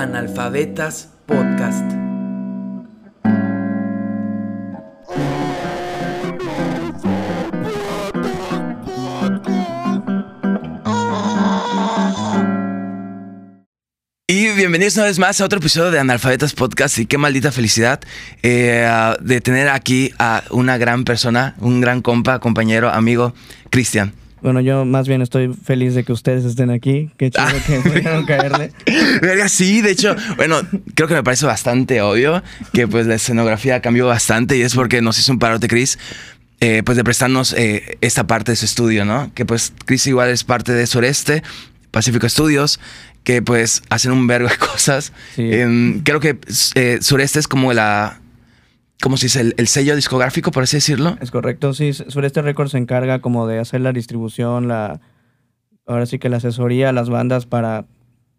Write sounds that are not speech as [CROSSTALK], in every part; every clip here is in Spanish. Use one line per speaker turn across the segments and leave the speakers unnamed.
Analfabetas Podcast. Y bienvenidos una vez más a otro episodio de Analfabetas Podcast y qué maldita felicidad eh, de tener aquí a una gran persona, un gran compa, compañero, amigo, Cristian.
Bueno, yo más bien estoy feliz de que ustedes estén aquí. Qué chido [LAUGHS] que pudieron caerle.
Sí, de hecho, bueno, creo que me parece bastante obvio que pues la escenografía cambió bastante y es porque nos hizo un parote Chris. Eh, pues de prestarnos eh, esta parte de su estudio, ¿no? Que pues Chris igual es parte de Sureste, Pacífico Studios, que pues hacen un vergo de [LAUGHS] cosas. Em, creo que eh, Sureste es como la, ¿cómo se dice? El, sello discográfico, por así decirlo.
Es correcto, sí. Sureste Records se encarga como de hacer la distribución, la, ahora sí que la asesoría a las bandas para,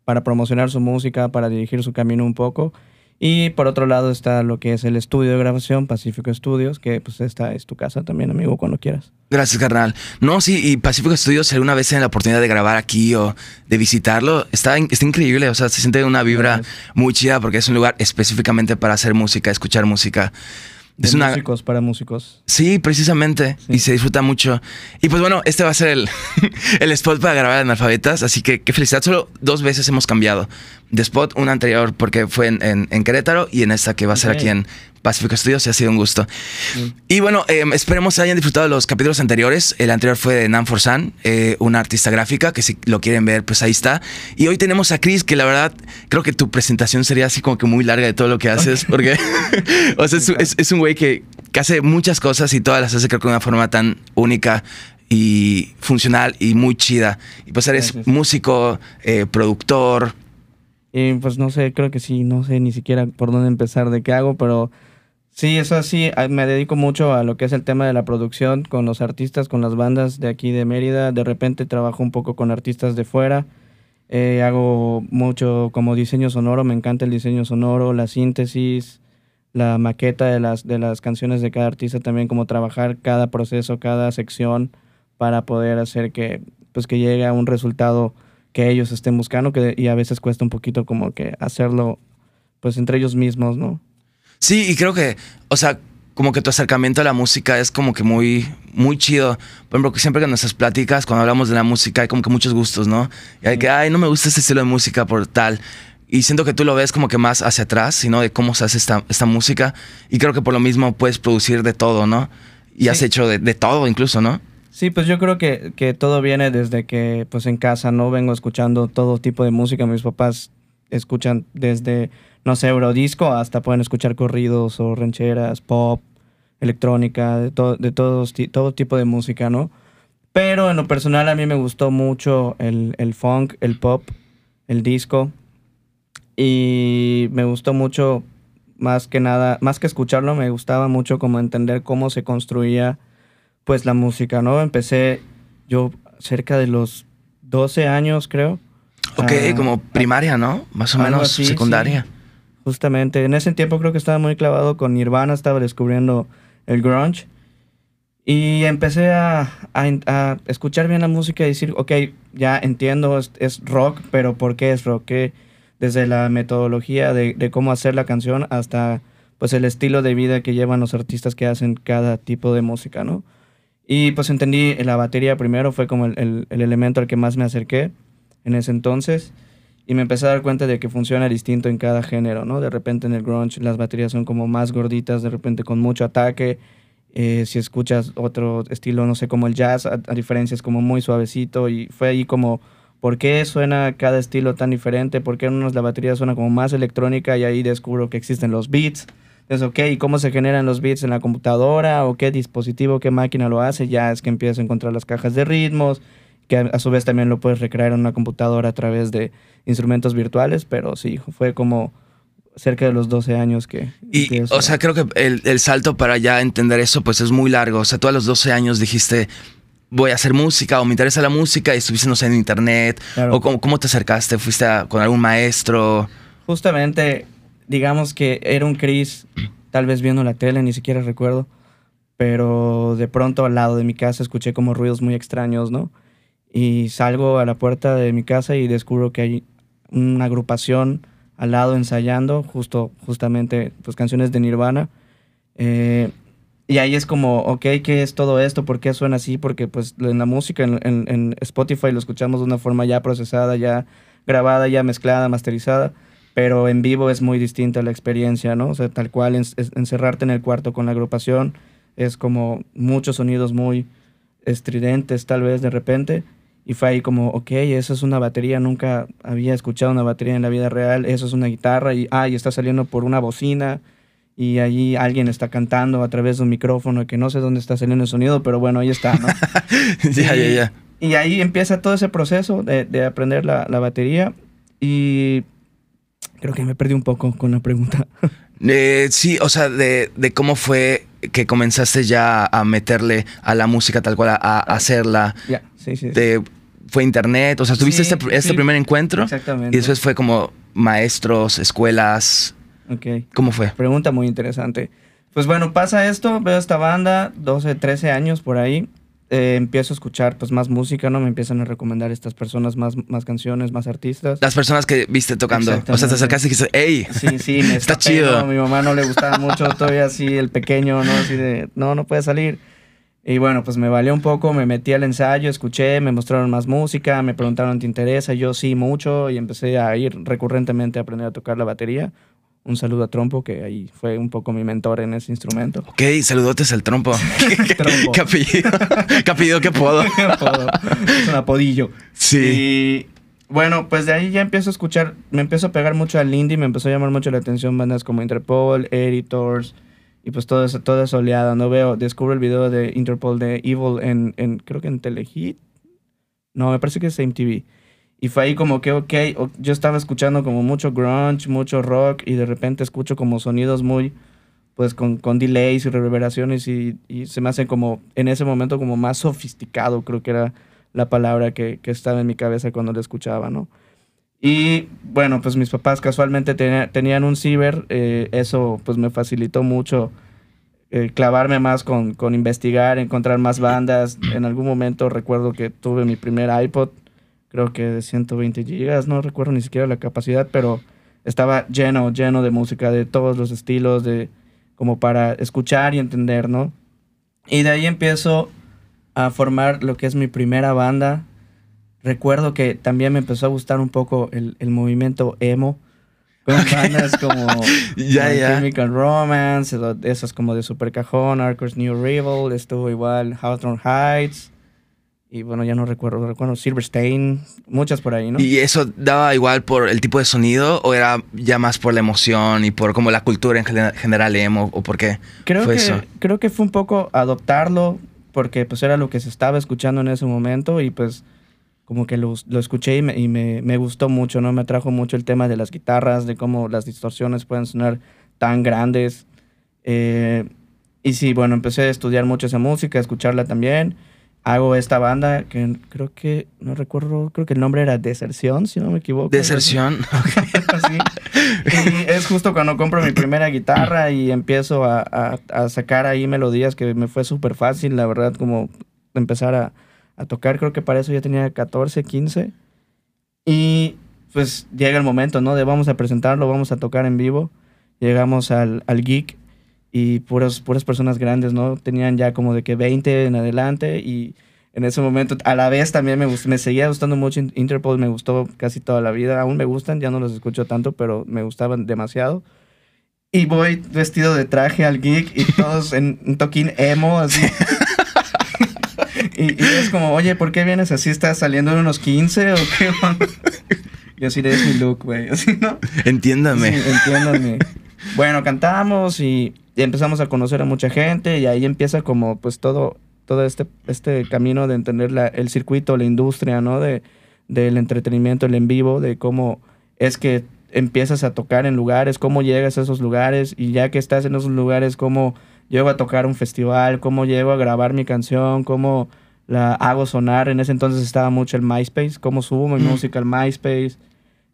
para promocionar su música, para dirigir su camino un poco. Y por otro lado está lo que es el estudio de grabación, Pacífico Studios, que pues esta es tu casa también, amigo, cuando quieras.
Gracias, carnal. No, sí, y Pacífico Studios, si alguna vez tienen la oportunidad de grabar aquí o de visitarlo, está, está increíble. O sea, se siente una vibra muy chida porque es un lugar específicamente para hacer música, escuchar música
es una... músicos para músicos.
Sí, precisamente. Y se disfruta mucho. Y pues bueno, este va a ser el, [LAUGHS] el spot para grabar analfabetas. Así que qué felicidad. Solo dos veces hemos cambiado de spot. Una anterior porque fue en, en, Querétaro y en esta que va a ser aquí en Pacífico Studios. Y ha sido un gusto. Y bueno, em, esperemos que hayan disfrutado los capítulos anteriores. El anterior fue de Nan Forsan, eh, una artista gráfica que si lo quieren ver, pues ahí está. Y hoy tenemos a Chris, que la verdad creo que tu presentación sería así como que muy larga de todo lo que haces. Porque, [LAUGHS] o sea, es, es un güey que, hace muchas cosas y todas las hace creo que de una forma tan única y funcional y muy chida. Y pues eres músico, eh, productor.
Y pues no sé, creo que sí, no sé ni siquiera por dónde empezar de qué hago, pero sí, eso así, me dedico mucho a lo que es el tema de la producción con los artistas, con las bandas de aquí de Mérida. De repente trabajo un poco con artistas de fuera. Eh, hago mucho como diseño sonoro, me encanta el diseño sonoro, la síntesis, la maqueta de las, de las canciones de cada artista, también como trabajar cada proceso, cada sección para poder hacer que, pues, que llegue a un resultado que ellos estén buscando que, y a veces cuesta un poquito como que hacerlo pues entre ellos mismos, ¿no?
Sí, y creo que, o sea, como que tu acercamiento a la música es como que muy, muy chido. Por ejemplo, siempre que en nuestras pláticas, cuando hablamos de la música, hay como que muchos gustos, ¿no? Y hay que, ay, no me gusta este estilo de música por tal. Y siento que tú lo ves como que más hacia atrás, sino de cómo se hace esta, esta música. Y creo que por lo mismo puedes producir de todo, ¿no? Y has hecho de, de, todo incluso, ¿no?
Sí, pues yo creo que, que, todo viene desde que pues en casa no vengo escuchando todo tipo de música. Mis papás escuchan desde, no sé, eurodisco hasta pueden escuchar corridos o rancheras, pop, electrónica, de, de todos, todo tipo de música, ¿no? Pero en lo personal a mí me gustó mucho el, el funk, el pop, el disco y me gustó mucho, más que nada, más que escucharlo, me gustaba mucho como entender cómo se construía pues la música, ¿no? Empecé yo cerca de los 12 años, creo.
Ok, ah, como primaria, ¿no? Más o menos secundaria.
Justamente, en ese tiempo creo que estaba muy clavado con Nirvana, estaba descubriendo el grunge. Y empecé a, a, escuchar bien la música y decir, ok, ya entiendo, es, es rock, pero ¿por qué es rock? ¿Qué, desde la metodología de, de, cómo hacer la canción hasta pues el estilo de vida que llevan los artistas que hacen cada tipo de música, ¿no? Y pues entendí la batería primero, fue como el, el, el, elemento al que más me acerqué en ese entonces. Y me empecé a dar cuenta de que funciona distinto en cada género, ¿no? De repente en el grunge las baterías son como más gorditas, de repente con mucho ataque. Eh, si escuchas otro estilo, no sé, como el jazz, a, a diferencia es como muy suavecito. Y fue ahí como ¿Por qué suena cada estilo tan diferente? ¿Por qué en unos la batería suena como más electrónica y ahí descubro que existen los beats? Entonces, ok, ¿y cómo se generan los beats en la computadora? ¿O qué dispositivo, qué máquina lo hace? Ya es que empiezo a encontrar las cajas de ritmos, que a, su vez también lo puedes recrear en una computadora a través de instrumentos virtuales, pero sí, fue como cerca de los 12 años que...
Y, o sea, creo que el, el, salto para ya entender eso, pues es muy largo. O sea, tú a los 12 años dijiste, voy a hacer música o me interesa la música y estuviste, no sé, en internet? ¿O cómo, te acercaste? ¿Fuiste con algún maestro?
Justamente, digamos que era un Chris, tal vez viendo la tele, ni siquiera recuerdo, pero de pronto al lado de mi casa escuché como ruidos muy extraños, ¿no? Y salgo a la puerta de mi casa y descubro que hay una agrupación al lado ensayando, justo, justamente, pues canciones de Nirvana. Eh, y ahí es como, ok, ¿qué es todo esto? ¿Por qué suena así? Porque pues en la música, en, en Spotify lo escuchamos de una forma ya procesada, ya grabada, ya mezclada, masterizada pero en vivo es muy distinta la experiencia, ¿no? O sea, tal cual encerrarte en el cuarto con la agrupación es como muchos sonidos muy estridentes tal vez de repente y fue ahí como, ok, eso es una batería, nunca había escuchado una batería en la vida real, eso es una guitarra y, ah, y está saliendo por una bocina y allí alguien está cantando a través de un micrófono que no sé dónde está saliendo el sonido, pero bueno, ahí está, ¿no? [LAUGHS]
ya, ya, ya.
Y ahí empieza todo ese proceso de, de aprender la, la batería y Creo que me perdí un poco con la pregunta. [LAUGHS]
Eh, sí, o sea, de, cómo fue que comenzaste ya a meterle a la música tal cual, a, hacerla.
Ya, sí, sí.
fue internet, o sea, tuviste este, este primer encuentro.
Exactamente.
Y después fue como maestros, escuelas.
Ok.
¿Cómo fue?
Pregunta muy interesante. Pues bueno, pasa esto, veo esta banda, 12, 13 años por ahí. Eh, empiezo a escuchar pues más música, ¿no? Me empiezan a recomendar estas personas más, más canciones, más artistas.
Las personas que viste tocando. O sea, te acercaste y dijiste, ¡ey!
Sí, sí, me [LAUGHS] está chido. A mi mamá no le gustaba mucho, [LAUGHS] todavía así el pequeño, ¿no? Así de, no, no puede salir. Y bueno, pues me valió un poco, me metí al ensayo, escuché, me mostraron más música, me preguntaron, ¿te interesa? Yo sí, mucho, y empecé a ir recurrentemente a aprender a tocar la batería un saludo a Trompo, que ahí fue un poco mi mentor en ese instrumento.
Ok, saludotes al Trompo. [LAUGHS] trompo. ¿Qué apellido? ¿Qué apellido? ¿Qué [LAUGHS] apodo?
es un apodillo.
Sí.
Y bueno, pues de ahí ya empiezo a escuchar, me empezó a pegar mucho al indie, me empezó a llamar mucho la atención bandas como Interpol, Editors, y pues todo eso, toda esa oleada, ¿no? Veo, descubro el video de Interpol de Evil en, en creo que en Telehit. No, me parece que es MTV. Y fue ahí como que, ok, yo estaba escuchando como mucho grunge, mucho rock, y de repente escucho como sonidos muy, pues con, con delays y reverberaciones, y, y, se me hace como, en ese momento, como más sofisticado, creo que era la palabra que, que estaba en mi cabeza cuando lo escuchaba, ¿no? Y bueno, pues mis papás casualmente tenían un ciber, eh, eso pues me facilitó mucho eh, clavarme más con, con investigar, encontrar más bandas. En algún momento recuerdo que tuve mi primer iPod creo que de 120 gigas, no recuerdo ni siquiera la capacidad, pero estaba lleno, lleno de música de todos los estilos, de como para escuchar y entender, ¿no? Y de ahí empiezo a formar lo que es mi primera banda. Recuerdo que también me empezó a gustar un poco el, el movimiento emo. Con bandas [LAUGHS] como,
ya, ya.
Chemical Romance, esas como de Super Cajón, Arcos New Rival, estuvo igual Hawthorne Heights. Y bueno, ya no recuerdo, recuerdo Silverstein, muchas por ahí, ¿no?
¿Y eso daba igual por el tipo de sonido o era ya más por la emoción y por como la cultura en general emo o por qué
creo
fue
que,
eso?
Creo que fue un poco adoptarlo porque pues era lo que se estaba escuchando en ese momento y pues como que lo, lo escuché y, me, y me, me, gustó mucho, ¿no? Me atrajo mucho el tema de las guitarras, de cómo las distorsiones pueden sonar tan grandes. Eh, y sí, bueno, empecé a estudiar mucho esa música, a escucharla también hago esta banda que creo que, no recuerdo, creo que el nombre era Deserción, si no me equivoco.
Deserción. [LAUGHS]
Y es justo cuando compro mi primera guitarra y empiezo a, a, sacar ahí melodías que me fue súper fácil, la verdad, como empezar a, a, tocar. Creo que para eso ya tenía 14, 15. Y pues llega el momento, ¿no? De vamos a presentarlo, vamos a tocar en vivo. Llegamos al, al geek y puras, puras personas grandes, ¿no? Tenían ya como de que 20 en adelante y en ese momento a la vez también me, me seguía gustando mucho Interpol, me gustó casi toda la vida, aún me gustan, ya no los escucho tanto, pero me gustaban demasiado. Y voy vestido de traje al geek y [LAUGHS] todos en un toquín emo, así. [LAUGHS] y, es como, oye, ¿por qué vienes así? ¿Estás saliendo de unos 15 o qué? [LAUGHS] y así es mi look, güey, así, ¿no?
Entiéndame.
Sí, entiéndame. Bueno, cantamos y y empezamos a conocer a mucha gente y ahí empieza como pues todo, todo este, este camino de entender la, el circuito, la industria, ¿no? De, del entretenimiento, el en vivo, de cómo es que empiezas a tocar en lugares, cómo llegas a esos lugares y ya que estás en esos lugares, cómo llego a tocar un festival, cómo llego a grabar mi canción, cómo la hago sonar. En ese entonces estaba mucho el MySpace, cómo subo mi música al MySpace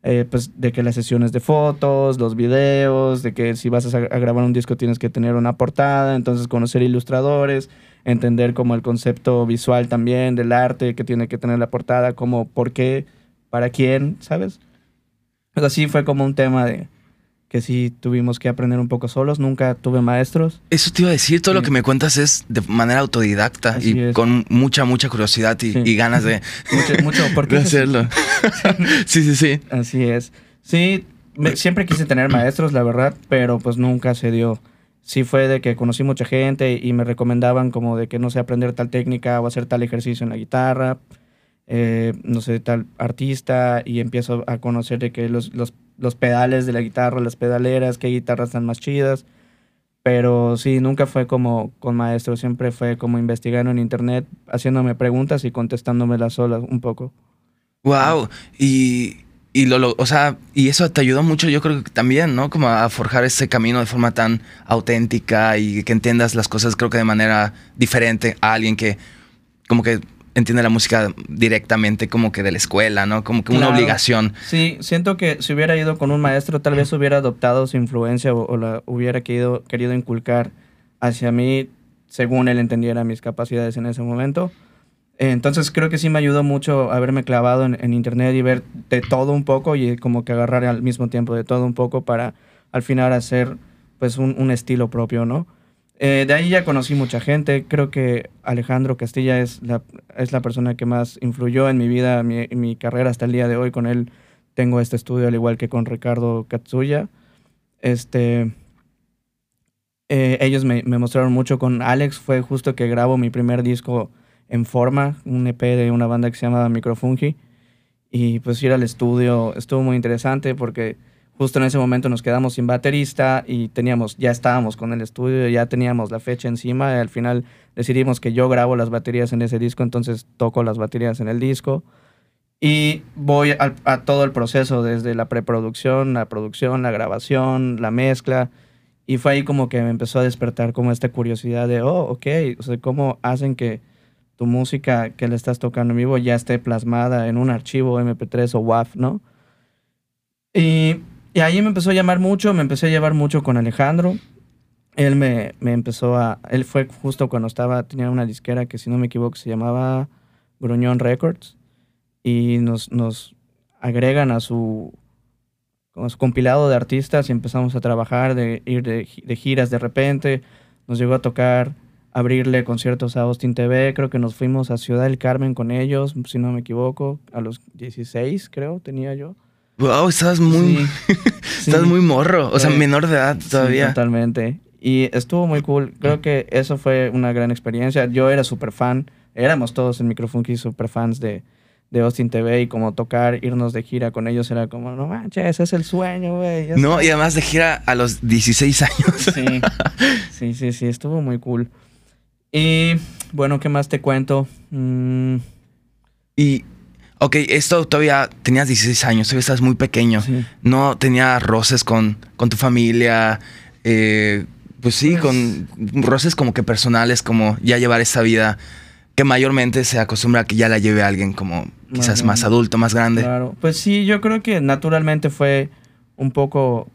eh, pues de que las sesiones de fotos, los videos, de que si vas a, grabar un disco tienes que tener una portada, entonces conocer ilustradores, entender como el concepto visual también del arte que tiene que tener la portada, como por qué, para quién, ¿sabes? Pero sí fue como un tema de que sí tuvimos que aprender un poco solos, nunca tuve maestros.
Eso te iba a decir, todo lo que me cuentas es de manera autodidacta y con mucha, mucha curiosidad y, ganas de, [LAUGHS]
mucho, mucho ¿por qué
hacerlo. [LAUGHS] sí, sí, sí.
Así es. Sí, siempre quise tener maestros, la verdad, pero pues nunca se dio. Sí fue de que conocí mucha gente y me recomendaban como de que no sé aprender tal técnica o hacer tal ejercicio en la guitarra, eh, no sé, tal artista y empiezo a conocer de que los, los los pedales de la guitarra, las pedaleras, qué guitarras están más chidas. Pero sí, nunca fue como con maestro, siempre fue como investigando en internet, haciéndome preguntas y contestándomelas solas un poco.
Wow, y, y lo, o sea, y eso te ayudó mucho, yo creo que también, ¿no? Como a forjar ese camino de forma tan auténtica y que entiendas las cosas, creo que de manera diferente a alguien que como que entiende la música directamente como que de la escuela, ¿no? Como que una obligación.
Sí, siento que si hubiera ido con un maestro, tal vez hubiera adoptado su influencia o, la hubiera querido, querido inculcar hacia mí según él entendiera mis capacidades en ese momento. Entonces creo que sí me ayudó mucho haberme clavado en, internet y ver de todo un poco y como que agarrar al mismo tiempo de todo un poco para al final hacer pues un, un estilo propio, ¿no? Eh, de ahí ya conocí mucha gente. Creo que Alejandro Castilla es la, es la persona que más influyó en mi vida, mi, mi carrera hasta el día de hoy. Con él tengo este estudio, al igual que con Ricardo Katsuya. Este, eh, ellos me, me, mostraron mucho. Con Alex fue justo que grabo mi primer disco en forma, un EP de una banda que se llama Microfungi. Y pues ir al estudio estuvo muy interesante porque justo en ese momento nos quedamos sin baterista y teníamos, ya estábamos con el estudio, ya teníamos la fecha encima y al final decidimos que yo grabo las baterías en ese disco, entonces toco las baterías en el disco y voy a, todo el proceso desde la preproducción, la producción, la grabación, la mezcla y fue ahí como que me empezó a despertar como esta curiosidad de, oh, ok, o sea, cómo hacen que tu música que le estás tocando en vivo ya esté plasmada en un archivo MP3 o WAV, ¿no? Y y ahí me empezó a llamar mucho, me empecé a llevar mucho con Alejandro. Él me, me, empezó a... Él fue justo cuando estaba, tenía una disquera que si no me equivoco se llamaba Gruñón Records. Y nos, nos agregan a su, compilado de artistas y empezamos a trabajar, de ir de, de, giras de repente. Nos llegó a tocar abrirle conciertos a Austin TV. Creo que nos fuimos a Ciudad del Carmen con ellos, si no me equivoco, a los 16 creo tenía yo.
Wow, estás muy, [LAUGHS] estás muy morro, o sea, menor de edad todavía.
totalmente. Y estuvo muy cool. Creo que eso fue una gran experiencia. Yo era súper fan, éramos todos en Microfunky súper fans de, de Austin TV y como tocar, irnos de gira con ellos era como, no manches, ese es el sueño, güey.
No, y además de gira a los 16 años.
Sí, sí, sí, sí, estuvo muy cool. Y bueno, ¿qué más te cuento? Mm.
Y ok, esto todavía tenías 16 años, todavía estás muy pequeño. No tenía roces con, con tu familia. Eh, pues sí, pues con roces como que personales, como ya llevar esta vida que mayormente se acostumbra a que ya la lleve alguien como quizás más adulto, más grande.
Claro, pues sí, yo creo que naturalmente fue un poco,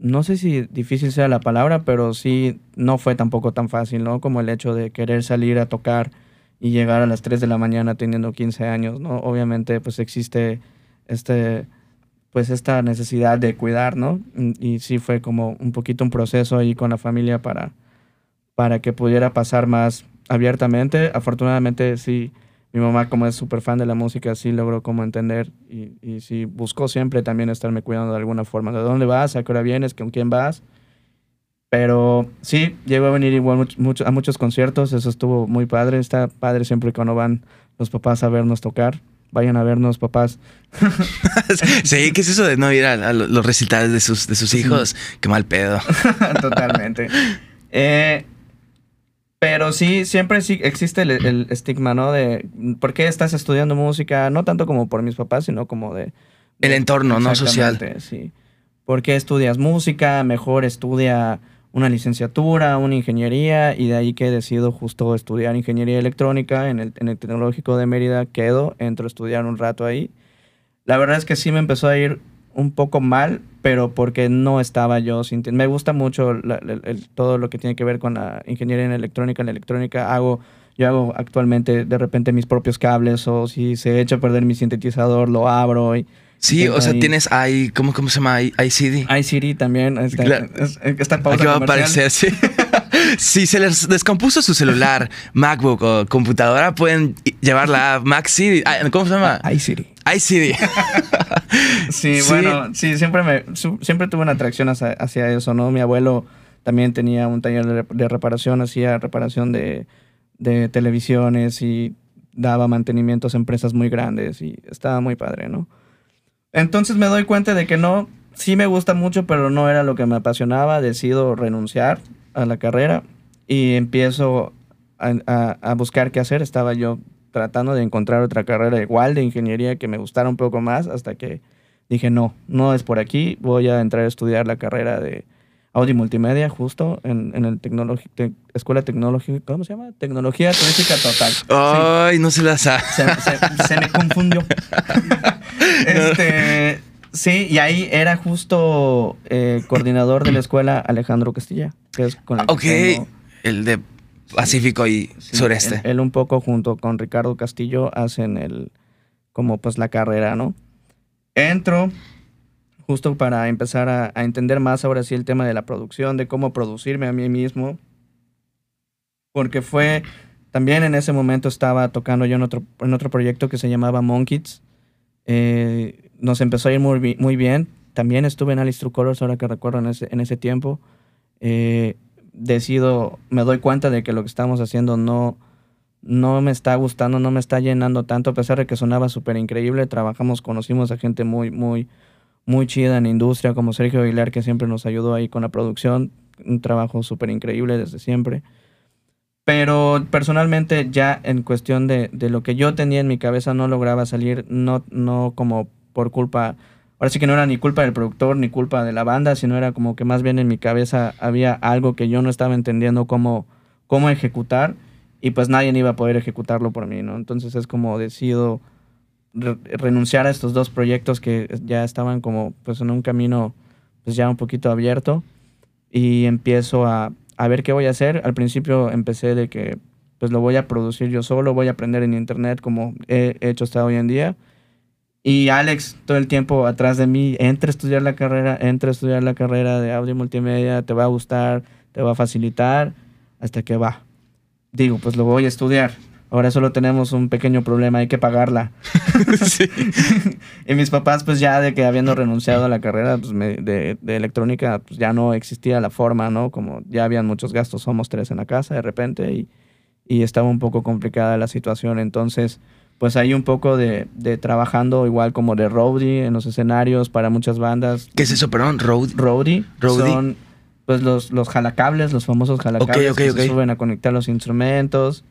no sé si difícil sea la palabra, pero sí no fue tampoco tan fácil, ¿no? Como el hecho de querer salir a tocar y llegar a las 3 de la mañana teniendo 15 años, ¿no? Obviamente, pues existe este, pues esta necesidad de cuidar, ¿no? Y, sí fue como un poquito un proceso ahí con la familia para, para que pudiera pasar más abiertamente. Afortunadamente, sí, mi mamá, como es súper fan de la música, sí logró como entender y, y sí buscó siempre también estarme cuidando de alguna forma. ¿De dónde vas? ¿A qué hora vienes? ¿Con quién vas? Pero sí, llegó a venir igual mucho, a muchos conciertos, eso estuvo muy padre, está padre siempre cuando van los papás a vernos tocar. Vayan a vernos, papás. [LAUGHS]
sí, ¿qué es eso de no ir a, los recitales de sus, de sus hijos? Qué mal pedo. [LAUGHS]
Totalmente. Eh, pero sí, siempre sí existe el, estigma, ¿no? De por qué estás estudiando música, no tanto como por mis papás, sino como de...
el entorno, ¿no? Social.
Sí. ¿Por qué estudias música? Mejor estudia una licenciatura, una ingeniería, y de ahí que decido justo estudiar ingeniería electrónica en el, en el Tecnológico de Mérida, quedo, entro a estudiar un rato ahí. La verdad es que sí me empezó a ir un poco mal, pero porque no estaba yo sintiendo. Me gusta mucho todo lo que tiene que ver con la ingeniería en electrónica. En la electrónica hago, yo hago actualmente de repente mis propios cables o si se echa a perder mi sintetizador, lo abro y
Sí, o sea,
ahí.
tienes ahí, ¿cómo, cómo se llama? I- iCD.
iCity también. Está,
Claro.
es- está en pausa
Aquí va a aparecer, sí. [LAUGHS] si se les descompuso su celular, [LAUGHS] MacBook o computadora, pueden llevarla a Mac CD. Ah, ¿Cómo se llama?
iCity.
iCD. [LAUGHS]
Sí,
Sí.
bueno, sí, siempre, me, siempre tuve una atracción hacia, hacia eso, ¿no? Mi abuelo también tenía un taller de, de reparación, hacía reparación de, de televisiones y daba mantenimientos a empresas muy grandes y estaba muy padre, ¿no? Entonces me doy cuenta de que no, sí me gusta mucho, pero no era lo que me apasionaba, decido renunciar a la carrera y empiezo a, a- buscar qué hacer. Estaba yo tratando de encontrar otra carrera igual de ingeniería que me gustara un poco más hasta que dije, no, no es por aquí, voy a entrar a estudiar la carrera de Audi Multimedia justo en, en el te- Escuela Tecnológica, ¿cómo se llama? Tecnología Turística Total. Sí.
Ay, no se la sabe.
Se, se- se me confundió. [LAUGHS] [LAUGHS] este, sí, y ahí era justo eh, coordinador de la escuela Alejandro Castilla, que es con el que
Ok.
tengo-
El de Pacífico y
sí,
Sureste.
Él, él un poco junto con Ricardo Castillo hacen el, como pues la carrera, ¿no? Entro justo para empezar a, entender más ahora sí el tema de la producción, de cómo producirme a mí mismo, porque fue, también en ese momento estaba tocando yo en otro, en otro proyecto que se llamaba Monkids, Eh, nos empezó a ir muy, muy bien, también estuve en Alice True Colors, ahora que recuerdo en ese, en ese tiempo, Eh, decido, me doy cuenta de que lo que estamos haciendo no, no me está gustando, no me está llenando tanto, a pesar de que sonaba súper increíble. Trabajamos, conocimos a gente muy, muy, muy chida en la industria, como Sergio Aguilar, que siempre nos ayudó ahí con la producción. Un trabajo súper increíble desde siempre. Pero personalmente, ya en cuestión de, de lo que yo tenía en mi cabeza, no lograba salir, no, no como por culpa. Ahora sí que no era ni culpa del productor ni culpa de la banda, sino era como que más bien en mi cabeza había algo que yo no estaba entendiendo cómo, cómo ejecutar y pues nadie iba a poder ejecutarlo por mí, ¿no? Entonces es como decido re- renunciar a estos dos proyectos que ya estaban como pues en un camino pues ya un poquito abierto y empiezo a, a ver qué voy a hacer. Al principio empecé de que pues lo voy a producir yo solo, voy a aprender en internet como he hecho hasta hoy en día. Y Alex todo el tiempo atrás de mí, entra a estudiar la carrera, entra a estudiar la carrera de audio y multimedia, te va a gustar, te va a facilitar, hasta que va. Digo, pues lo voy a estudiar. Ahora solo tenemos un pequeño problema, hay que pagarla. [LAUGHS]
Sí. [LAUGHS]
y mis papás, pues ya de que habiendo renunciado a la carrera pues, me- de, de electrónica, pues ya no existía la forma, ¿no? Como ya habían muchos gastos, somos tres en la casa de repente y, y estaba un poco complicada la situación. Entonces, pues ahí un poco de, de trabajando igual como de roadie en los escenarios para muchas bandas.
¿Qué es eso, perdón? Road.
Roadie,
Roadie.
son pues los, los jalacables, los famosos jalacables que se suben a conectar los instrumentos.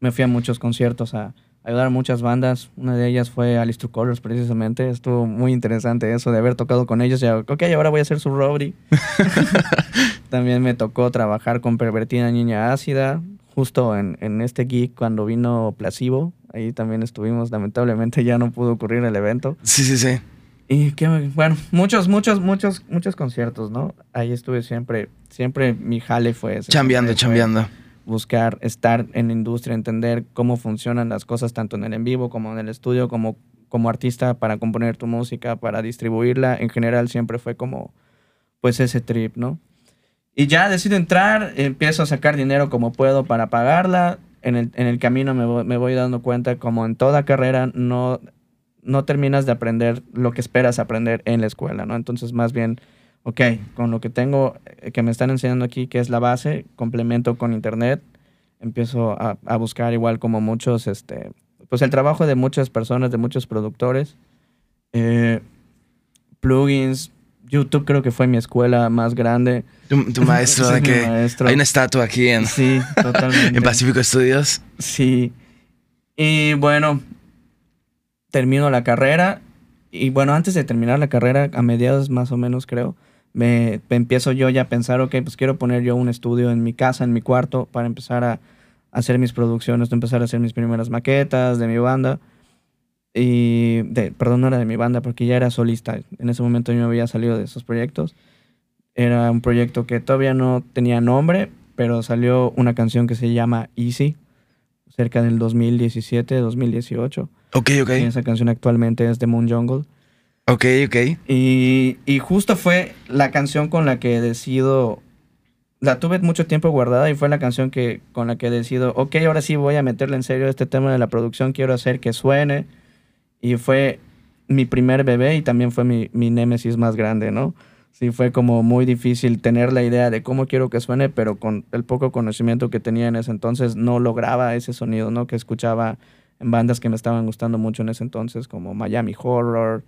Me fui a muchos conciertos a ayudar a muchas bandas. Una de ellas fue Alice True Colors, precisamente. Estuvo muy interesante eso de haber tocado con ellos. Ya, ok, ahora voy a hacer su roadie. [LAUGHS] [LAUGHS] También me tocó trabajar con Pervertida Niña Ácida, justo en, en este gig cuando vino Placebo. Ahí también estuvimos. Lamentablemente ya no pudo ocurrir el evento.
Sí, sí, sí.
Y qué, bueno, muchos, muchos, muchos, muchos conciertos, ¿no? Ahí estuve siempre, siempre mi jale fue ese.
Chambeando, chambeando.
Buscar estar en la industria, entender cómo funcionan las cosas tanto en el en vivo como en el estudio, como, como artista para componer tu música, para distribuirla. En general siempre fue como, pues ese trip, ¿no? Y ya decido entrar, empiezo a sacar dinero como puedo para pagarla. En el, en el camino me voy, me voy dando cuenta, como en toda carrera, no, no terminas de aprender lo que esperas aprender en la escuela, ¿no? Entonces, más bien, ok, con lo que tengo, eh, que me están enseñando aquí, que es la base, complemento con internet, empiezo a, a buscar igual como muchos, este, pues el trabajo de muchas personas, de muchos productores, eh, plugins, YouTube creo que fue mi escuela más grande.
Tu, tu maestro, [LAUGHS] de que
maestro.
hay una estatua aquí en,
Sí, totalmente. [LAUGHS]
en Pacífico Studios.
Sí. Y bueno, termino la carrera. Y bueno, antes de terminar la carrera, a mediados más o menos creo, me, me empiezo yo ya a pensar, ok, pues quiero poner yo un estudio en mi casa, en mi cuarto, para empezar a, hacer mis producciones, empezar a hacer mis primeras maquetas de mi banda. Y, de, perdón, no era de mi banda, porque ya era solista. En ese momento yo me había salido de esos proyectos. Era un proyecto que todavía no tenía nombre, pero salió una canción que se llama Easy, cerca del 2017, 2018.
Ok, ok.
Y esa canción actualmente es de Moon Jungle.
Ok, ok.
Y, y justo fue la canción con la que decido. La tuve mucho tiempo guardada y fue la canción que, con la que decido, ok, ahora sí voy a meterle en serio este tema de la producción, quiero hacer que suene. Y fue mi primer bebé y también fue mi, mi némesis más grande, ¿no? Sí, fue como muy difícil tener la idea de cómo quiero que suene, pero con el poco conocimiento que tenía en ese entonces no lograba ese sonido, ¿no? Que escuchaba en bandas que me estaban gustando mucho en ese entonces, como Miami Horror,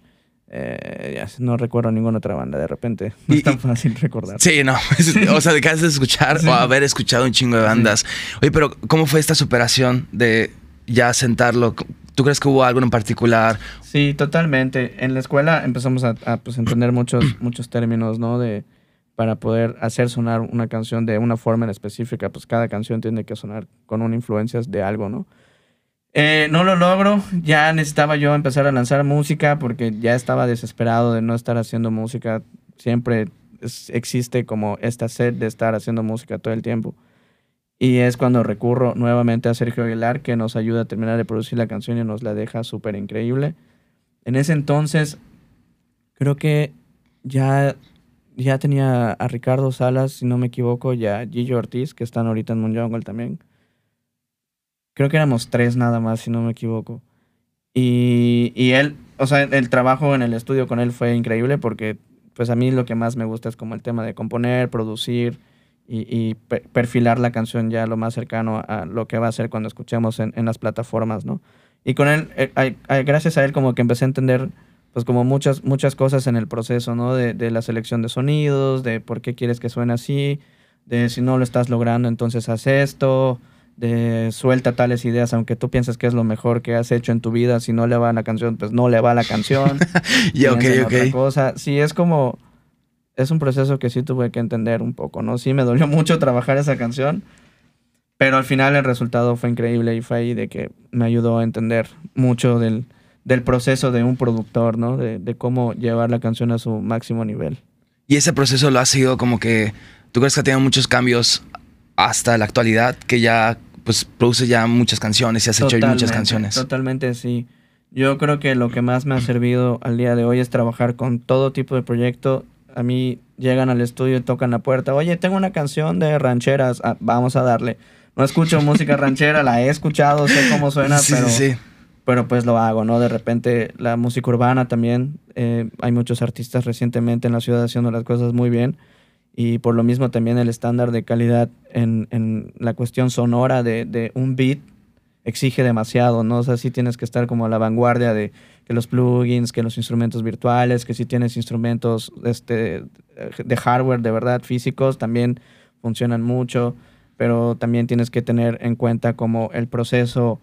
eh, ya no recuerdo ninguna otra banda de repente. [LAUGHS] No es tan fácil recordar.
Sí, no. [LAUGHS] o sea, de de escuchar o haber escuchado un chingo de bandas. Oye, pero ¿cómo fue esta superación de ya sentarlo? ¿Tú crees que hubo algo en particular?
Sí, totalmente. En la escuela empezamos a, pues, entender [CLEARS THROAT] muchos, muchos términos, ¿no? De, para poder hacer sonar una canción de una forma en específica. Pues cada canción tiene que sonar con una influencia de algo, ¿no? Eh, no lo logro, ya necesitaba yo empezar a lanzar música porque ya estaba desesperado de no estar haciendo música. Siempre existe como esta sed de estar haciendo música todo el tiempo. Y es cuando recurro nuevamente a Sergio Aguilar que nos ayuda a terminar de producir la canción y nos la deja súper increíble. En ese entonces, creo que ya, ya tenía a Ricardo Salas, si no me equivoco, y a Gillo Ortiz, que están ahorita en Jungle también Creo que éramos tres nada más, si no me equivoco. Y, y él, o sea, el trabajo en el estudio con él fue increíble porque, pues a mí lo que más me gusta es como el tema de componer, producir y, y perfilar la canción ya lo más cercano a lo que va a ser cuando escuchemos en, en las plataformas, ¿no? Y con él, eh, gracias a él como que empecé a entender pues como muchas, muchas cosas en el proceso, ¿no? De, de, la selección de sonidos, de por qué quieres que suene así, de si no lo estás logrando, entonces haz esto, de suelta tales ideas, aunque tú pienses que es lo mejor que has hecho en tu vida, si no le va a la canción, pues no le va a la canción. [LAUGHS]
y ok, ok.
cosa. Sí, es como, es un proceso que sí tuve que entender un poco, ¿no? Sí, me dolió [LAUGHS] mucho trabajar esa canción, pero al final el resultado fue increíble y fue ahí de que me ayudó a entender mucho del, del proceso de un productor, ¿no? De, de cómo llevar la canción a su máximo nivel.
Y ese proceso lo ha sido como que, ¿tú crees que ha tenido muchos cambios hasta la actualidad que ya pues produces ya muchas canciones y has hecho muchas canciones.
Totalmente, sí. Yo creo que lo que más me ha servido al día de hoy es trabajar con todo tipo de proyecto. A mí llegan al estudio y tocan la puerta. Oye, tengo una canción de rancheras, ah, vamos a darle. No escucho [LAUGHS] música ranchera, la he escuchado, sé cómo suena, pero, pero pues lo hago, ¿no? De repente la música urbana también. Eh, hay muchos artistas recientemente en la ciudad haciendo las cosas muy bien y por lo mismo también el estándar de calidad en, en la cuestión sonora de, de, un beat exige demasiado, ¿no? O sea, sí tienes que estar como a la vanguardia de que los plugins, que los instrumentos virtuales, que si tienes instrumentos este, de hardware de verdad físicos, también funcionan mucho, pero también tienes que tener en cuenta como el proceso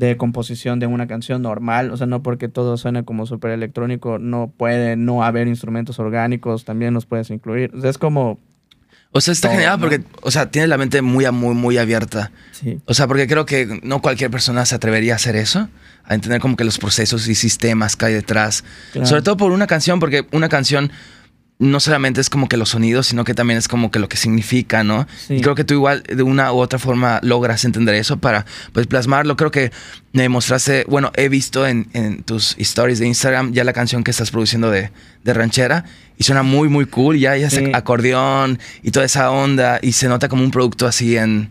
de composición de una canción normal, o sea, no porque todo suene como súper electrónico, no puede no haber instrumentos orgánicos, también los puedes incluir. O sea, es como...
O sea, está genial porque, o sea, tienes la mente muy, muy, muy abierta.
Sí.
O sea, porque creo que no cualquier persona se atrevería a hacer eso, a entender como que los procesos y sistemas que hay detrás. Sobre todo por una canción, porque una canción no solamente es como que los sonidos, sino que también es como que lo que significa, ¿no? Y creo que tú igual de una u otra forma logras entender eso para pues plasmarlo. Creo que me mostraste, bueno, he visto en, tus stories de Instagram ya la canción que estás produciendo de, ranchera y suena muy, muy cool. Ya, ya sí. acordeón y toda esa onda y se nota como un producto así en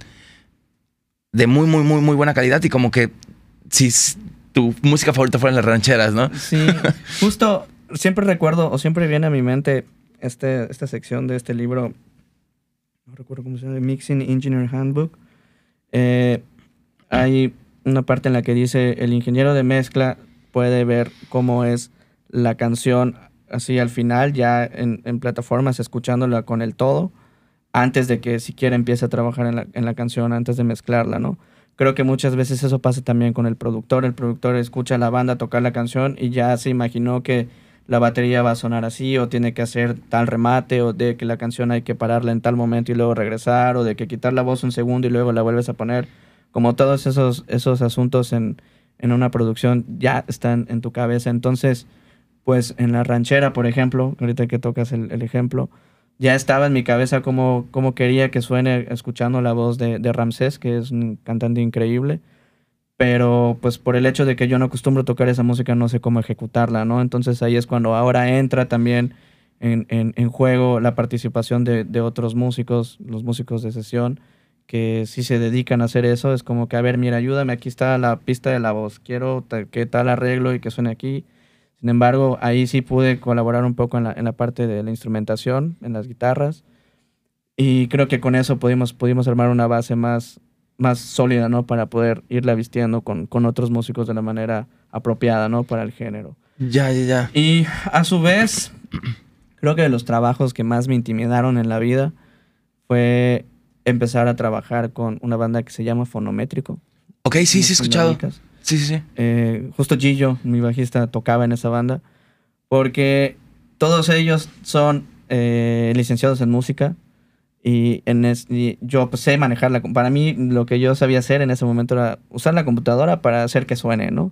de muy, muy, muy, muy buena calidad y como que si tu música favorita fueran las rancheras, ¿no?
Sí, [LAUGHS] justo siempre recuerdo o siempre viene a mi mente este, esta sección de este libro, no recuerdo cómo se llama, Mixing Engineer Handbook, eh, hay una parte en la que dice, el ingeniero de mezcla puede ver cómo es la canción así al final, ya en, en plataformas, escuchándola con el todo, antes de que siquiera empiece a trabajar en la, en la canción, antes de mezclarla, ¿no? Creo que muchas veces eso pasa también con el productor. El productor escucha a la banda tocar la canción y ya se imaginó que la batería va a sonar así o tiene que hacer tal remate o de que la canción hay que pararla en tal momento y luego regresar o de que quitar la voz un segundo y luego la vuelves a poner. Como todos esos, esos asuntos en, en una producción ya están en tu cabeza. Entonces, pues en la ranchera, por ejemplo, ahorita que tocas el, ejemplo, ya estaba en mi cabeza como, como quería que suene escuchando la voz de, de Ramsés, que es un cantante increíble. Pero pues por el hecho de que yo no acostumbro tocar esa música no sé cómo ejecutarla, ¿no? Entonces ahí es cuando ahora entra también en, en, juego la participación de, de, otros músicos, los músicos de sesión, que si se dedican a hacer eso, es como que, a ver, mira, ayúdame, aquí está la pista de la voz, quiero que tal arreglo y que suene aquí. Sin embargo, ahí sí pude colaborar un poco en la, en la parte de la instrumentación, en las guitarras, y creo que con eso pudimos, pudimos armar una base más, más sólida, ¿no? Para poder irla vistiendo con, con otros músicos de la manera apropiada, ¿no? Para el género.
Ya, ya, ya.
Y a su vez, [CLEARS THROAT] creo que de los trabajos que más me intimidaron en la vida fue empezar a trabajar con una banda que se llama Fonométrico.
Ok, sí, sí, he escuchado. Sí, sí, sí.
Eh, justo Gillo, mi bajista, tocaba en esa banda. Porque todos ellos son eh, licenciados en música y, en yo pues, sé manejarla. Para mí, lo que yo sabía hacer en ese momento era usar la computadora para hacer que suene, ¿no?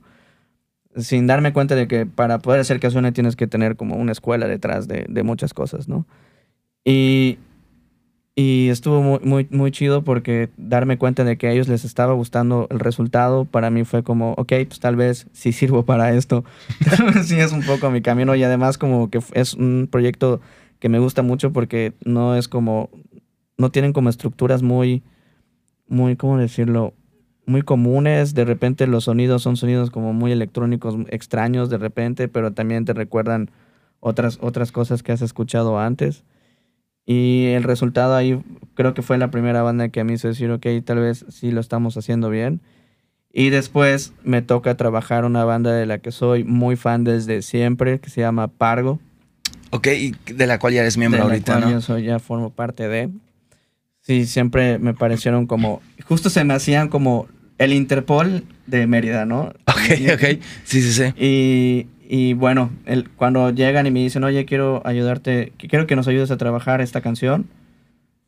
Sin darme cuenta de que para poder hacer que suene tienes que tener como una escuela detrás de, de muchas cosas, ¿no? Y, y estuvo muy, muy, muy chido porque darme cuenta de que a ellos les estaba gustando el resultado, para mí fue como, ok, pues tal vez sí sirvo para esto. [LAUGHS] sí es un poco mi camino y además como que es un proyecto que me gusta mucho porque no es como no tienen como estructuras muy, muy, ¿cómo decirlo? Muy comunes. De repente los sonidos son sonidos como muy electrónicos, extraños de repente, pero también te recuerdan otras, otras cosas que has escuchado antes. Y el resultado ahí creo que fue la primera banda que a mí hizo decir, ok, tal vez sí lo estamos haciendo bien. Y después me toca trabajar una banda de la que soy muy fan desde siempre, que se llama Pargo.
Ok, y de la cual ya eres miembro ahorita, ¿no?
Yo soy, ya formo parte de. Sí, siempre me parecieron como, justo se me hacían como el Interpol de Mérida, ¿no? [LAUGHS]
Ok, ok, sí, sí, sí.
Y, y bueno, el, cuando llegan y me dicen, oye, quiero ayudarte, quiero que nos ayudes a trabajar esta canción,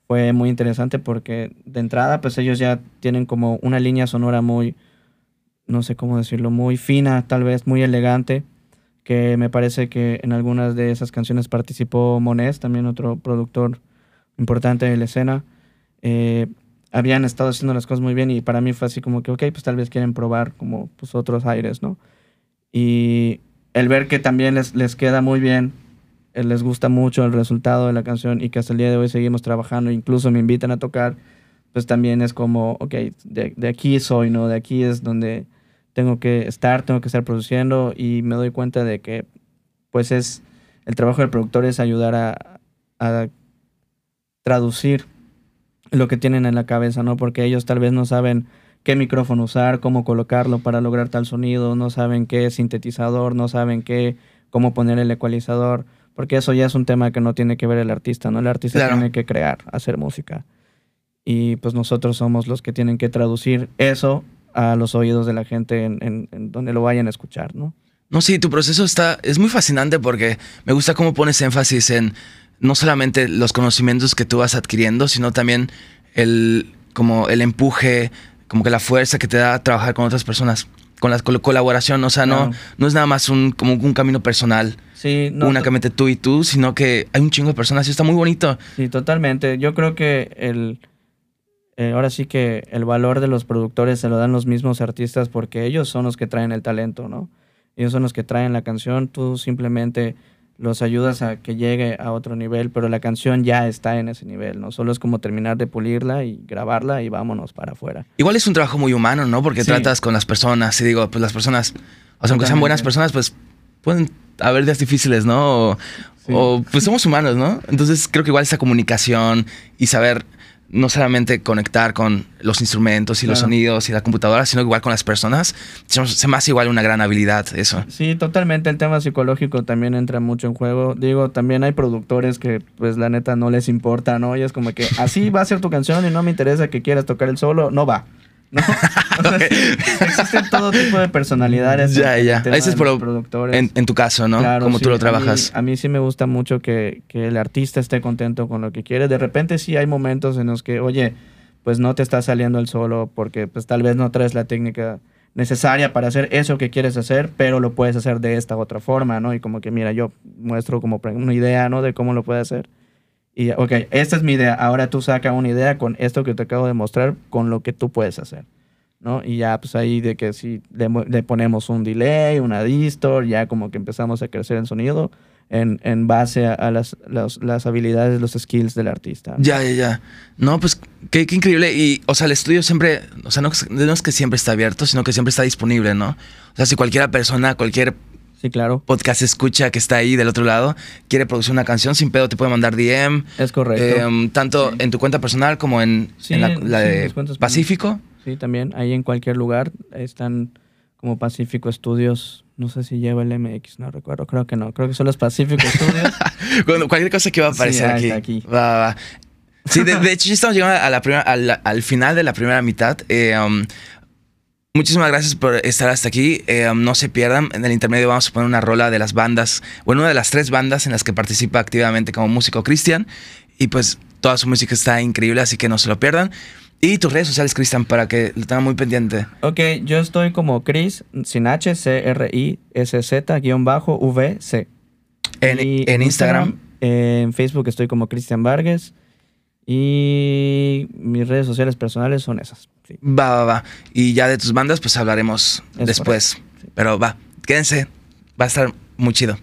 fue muy interesante porque de entrada, pues ellos ya tienen como una línea sonora muy, no sé cómo decirlo, muy fina, tal vez muy elegante, que me parece que en algunas de esas canciones participó Monés, también otro productor importante de la escena eh, habían estado haciendo las cosas muy bien y para mí fue así como que, ok, pues tal vez quieren probar como pues otros aires, ¿no? Y el ver que también les, les queda muy bien, eh, les gusta mucho el resultado de la canción y que hasta el día de hoy seguimos trabajando, incluso me invitan a tocar, pues también es como, ok, de, de aquí soy, ¿no? De aquí es donde tengo que estar, tengo que estar produciendo y me doy cuenta de que pues es, el trabajo del productor es ayudar a, a traducir lo que tienen en la cabeza, ¿no? Porque ellos tal vez no saben qué micrófono usar, cómo colocarlo para lograr tal sonido, no saben qué sintetizador, no saben qué, cómo poner el ecualizador, porque eso ya es un tema que no tiene que ver el artista, ¿no? El artista tiene que crear, hacer música. Y pues nosotros somos los que tienen que traducir eso a los oídos de la gente en, en donde lo vayan a escuchar, ¿no?
No, sí, tu proceso está, es muy fascinante porque me gusta cómo pones énfasis en no solamente los conocimientos que tú vas adquiriendo, sino también el, como el empuje, como que la fuerza que te da trabajar con otras personas, con la colaboración, o sea, no, no es nada más un, como un camino personal.
Sí,
no, únicamente tú y tú, sino que hay un chingo de personas y está muy bonito.
Sí, totalmente. Yo creo que el, eh, ahora sí que el valor de los productores se lo dan los mismos artistas porque ellos son los que traen el talento, ¿no? Ellos son los que traen la canción, tú simplemente los ayudas a que llegue a otro nivel, pero la canción ya está en ese nivel, ¿no? Solo es como terminar de pulirla y grabarla y vámonos para afuera.
Igual es un trabajo muy humano, ¿no? Porque tratas con las personas y digo, pues las personas, o sea, aunque sean buenas personas, pues pueden haber días difíciles, ¿no? o pues somos humanos, ¿no? Entonces creo que igual esa comunicación y saber no solamente conectar con los instrumentos y los sonidos y la computadora, sino igual con las personas. Se me hace igual una gran habilidad eso.
Sí, totalmente. El tema psicológico también entra mucho en juego. Digo, también hay productores que, pues, la neta no les importa, ¿no? Y es como que así va a ser tu canción y no me interesa que quieras tocar el solo, no va. ¿No? [LAUGHS] [LAUGHS] existen todo tipo de personalidades.
Ya, ya. Es por productores. En, en, tu caso, ¿no? Como tú lo trabajas.
A mí, sí me gusta mucho que, que, el artista esté contento con lo que quiere. De repente sí hay momentos en los que, oye, pues no te está saliendo el solo porque pues tal vez no traes la técnica necesaria para hacer eso que quieres hacer, pero lo puedes hacer de esta otra forma, ¿no? Y como que, mira, yo muestro como una idea, ¿no? De cómo lo puede hacer. Y, ok, esta es mi idea. Ahora tú saca una idea con esto que te acabo de mostrar, con lo que tú puedes hacer. ¿no? Y ya pues ahí de que si le, ponemos un delay, una distor, ya como que empezamos a crecer en sonido en, en base a, las, las, habilidades, los skills del artista.
Ya, ya, ya. No, pues qué, increíble. Y, o sea, el estudio siempre, o sea, no, no es que siempre está abierto, sino que siempre está disponible, ¿no? O sea, si cualquiera persona, cualquier
Sí, claro,
podcast escucha que está ahí del otro lado, quiere producir una canción, sin pedo te puede mandar DM.
es correcto.
eh, tanto en tu cuenta personal como en,
Sí,
en la, de Pacífico.
Sí, también. Ahí en cualquier lugar están como Pacífico Studios. No sé si lleva el MX, no recuerdo. Creo que no. Creo que son los Pacífico Studios. [LAUGHS]
Cuando- cualquier cosa que va a aparecer aquí.
aquí.
Va, va, va. Sí, de, de hecho, ya estamos llegando a la primera, al, al final de la primera mitad. Eh, um, muchísimas gracias por estar hasta aquí. Eh, um, no se pierdan. En el intermedio vamos a poner una rola de las bandas, bueno, una de las tres bandas en las que participa activamente como músico Cristian. Y pues toda su música está increíble, así que no se lo pierdan. Y tus redes sociales, Cristian, para que lo tengan muy pendiente.
ok, yo estoy como Chris, sin H, C-R-I-S-Z, guion bajo, V-C.
En,
Y
en Instagram.
en Facebook estoy como Cristian Vargas. Y mis redes sociales personales son esas. Sí.
Va, va, va. Y ya de tus bandas, pues hablaremos
Es
después.
sí.
Pero va, quédense. Va a estar muy chido.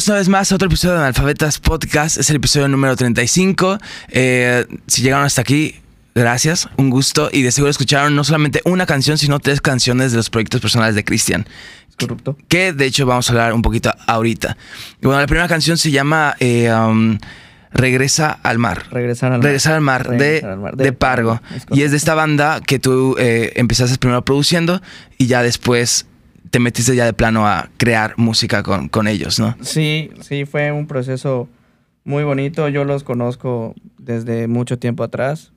Bienvenidos una vez más a otro episodio de Analfabetas Podcast. Es el episodio número 35. Eh, si llegaron hasta aquí, gracias, un gusto. Y de seguro escucharon no solamente una canción, sino tres canciones de los proyectos personales de Cristian.
Corrupto.
Que de hecho vamos a hablar un poquito ahorita. Y bueno, la primera canción se llama eh, um, Regresa al mar.
Regresar al mar.
Regresar al mar, de,
al mar,
de Pargo.
Es
y es de esta banda que tú eh, empezaste primero produciendo y ya después te metiste ya de plano a crear música con, con ellos, ¿no?
Sí, sí, fue un proceso muy bonito. Yo los conozco desde mucho tiempo atrás.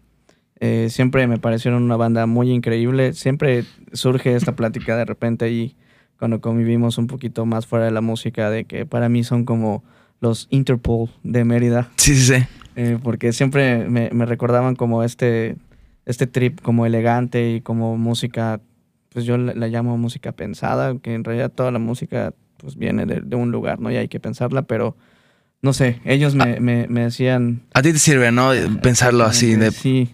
Eh, siempre me parecieron una banda muy increíble. Siempre surge esta plática de repente ahí cuando convivimos un poquito más fuera de la música, de que para mí son como los Interpol de Mérida.
Sí, sí, sí.
Eh, porque siempre me, me recordaban como este, este trip como elegante y como música, pues yo la, la llamo música pensada, que en realidad toda la música pues viene de, de un lugar, ¿no? Y hay que pensarla, pero no sé, ellos me, me, me decían...
A ti te sirve, ¿no? Pensarlo así. De...
Sí.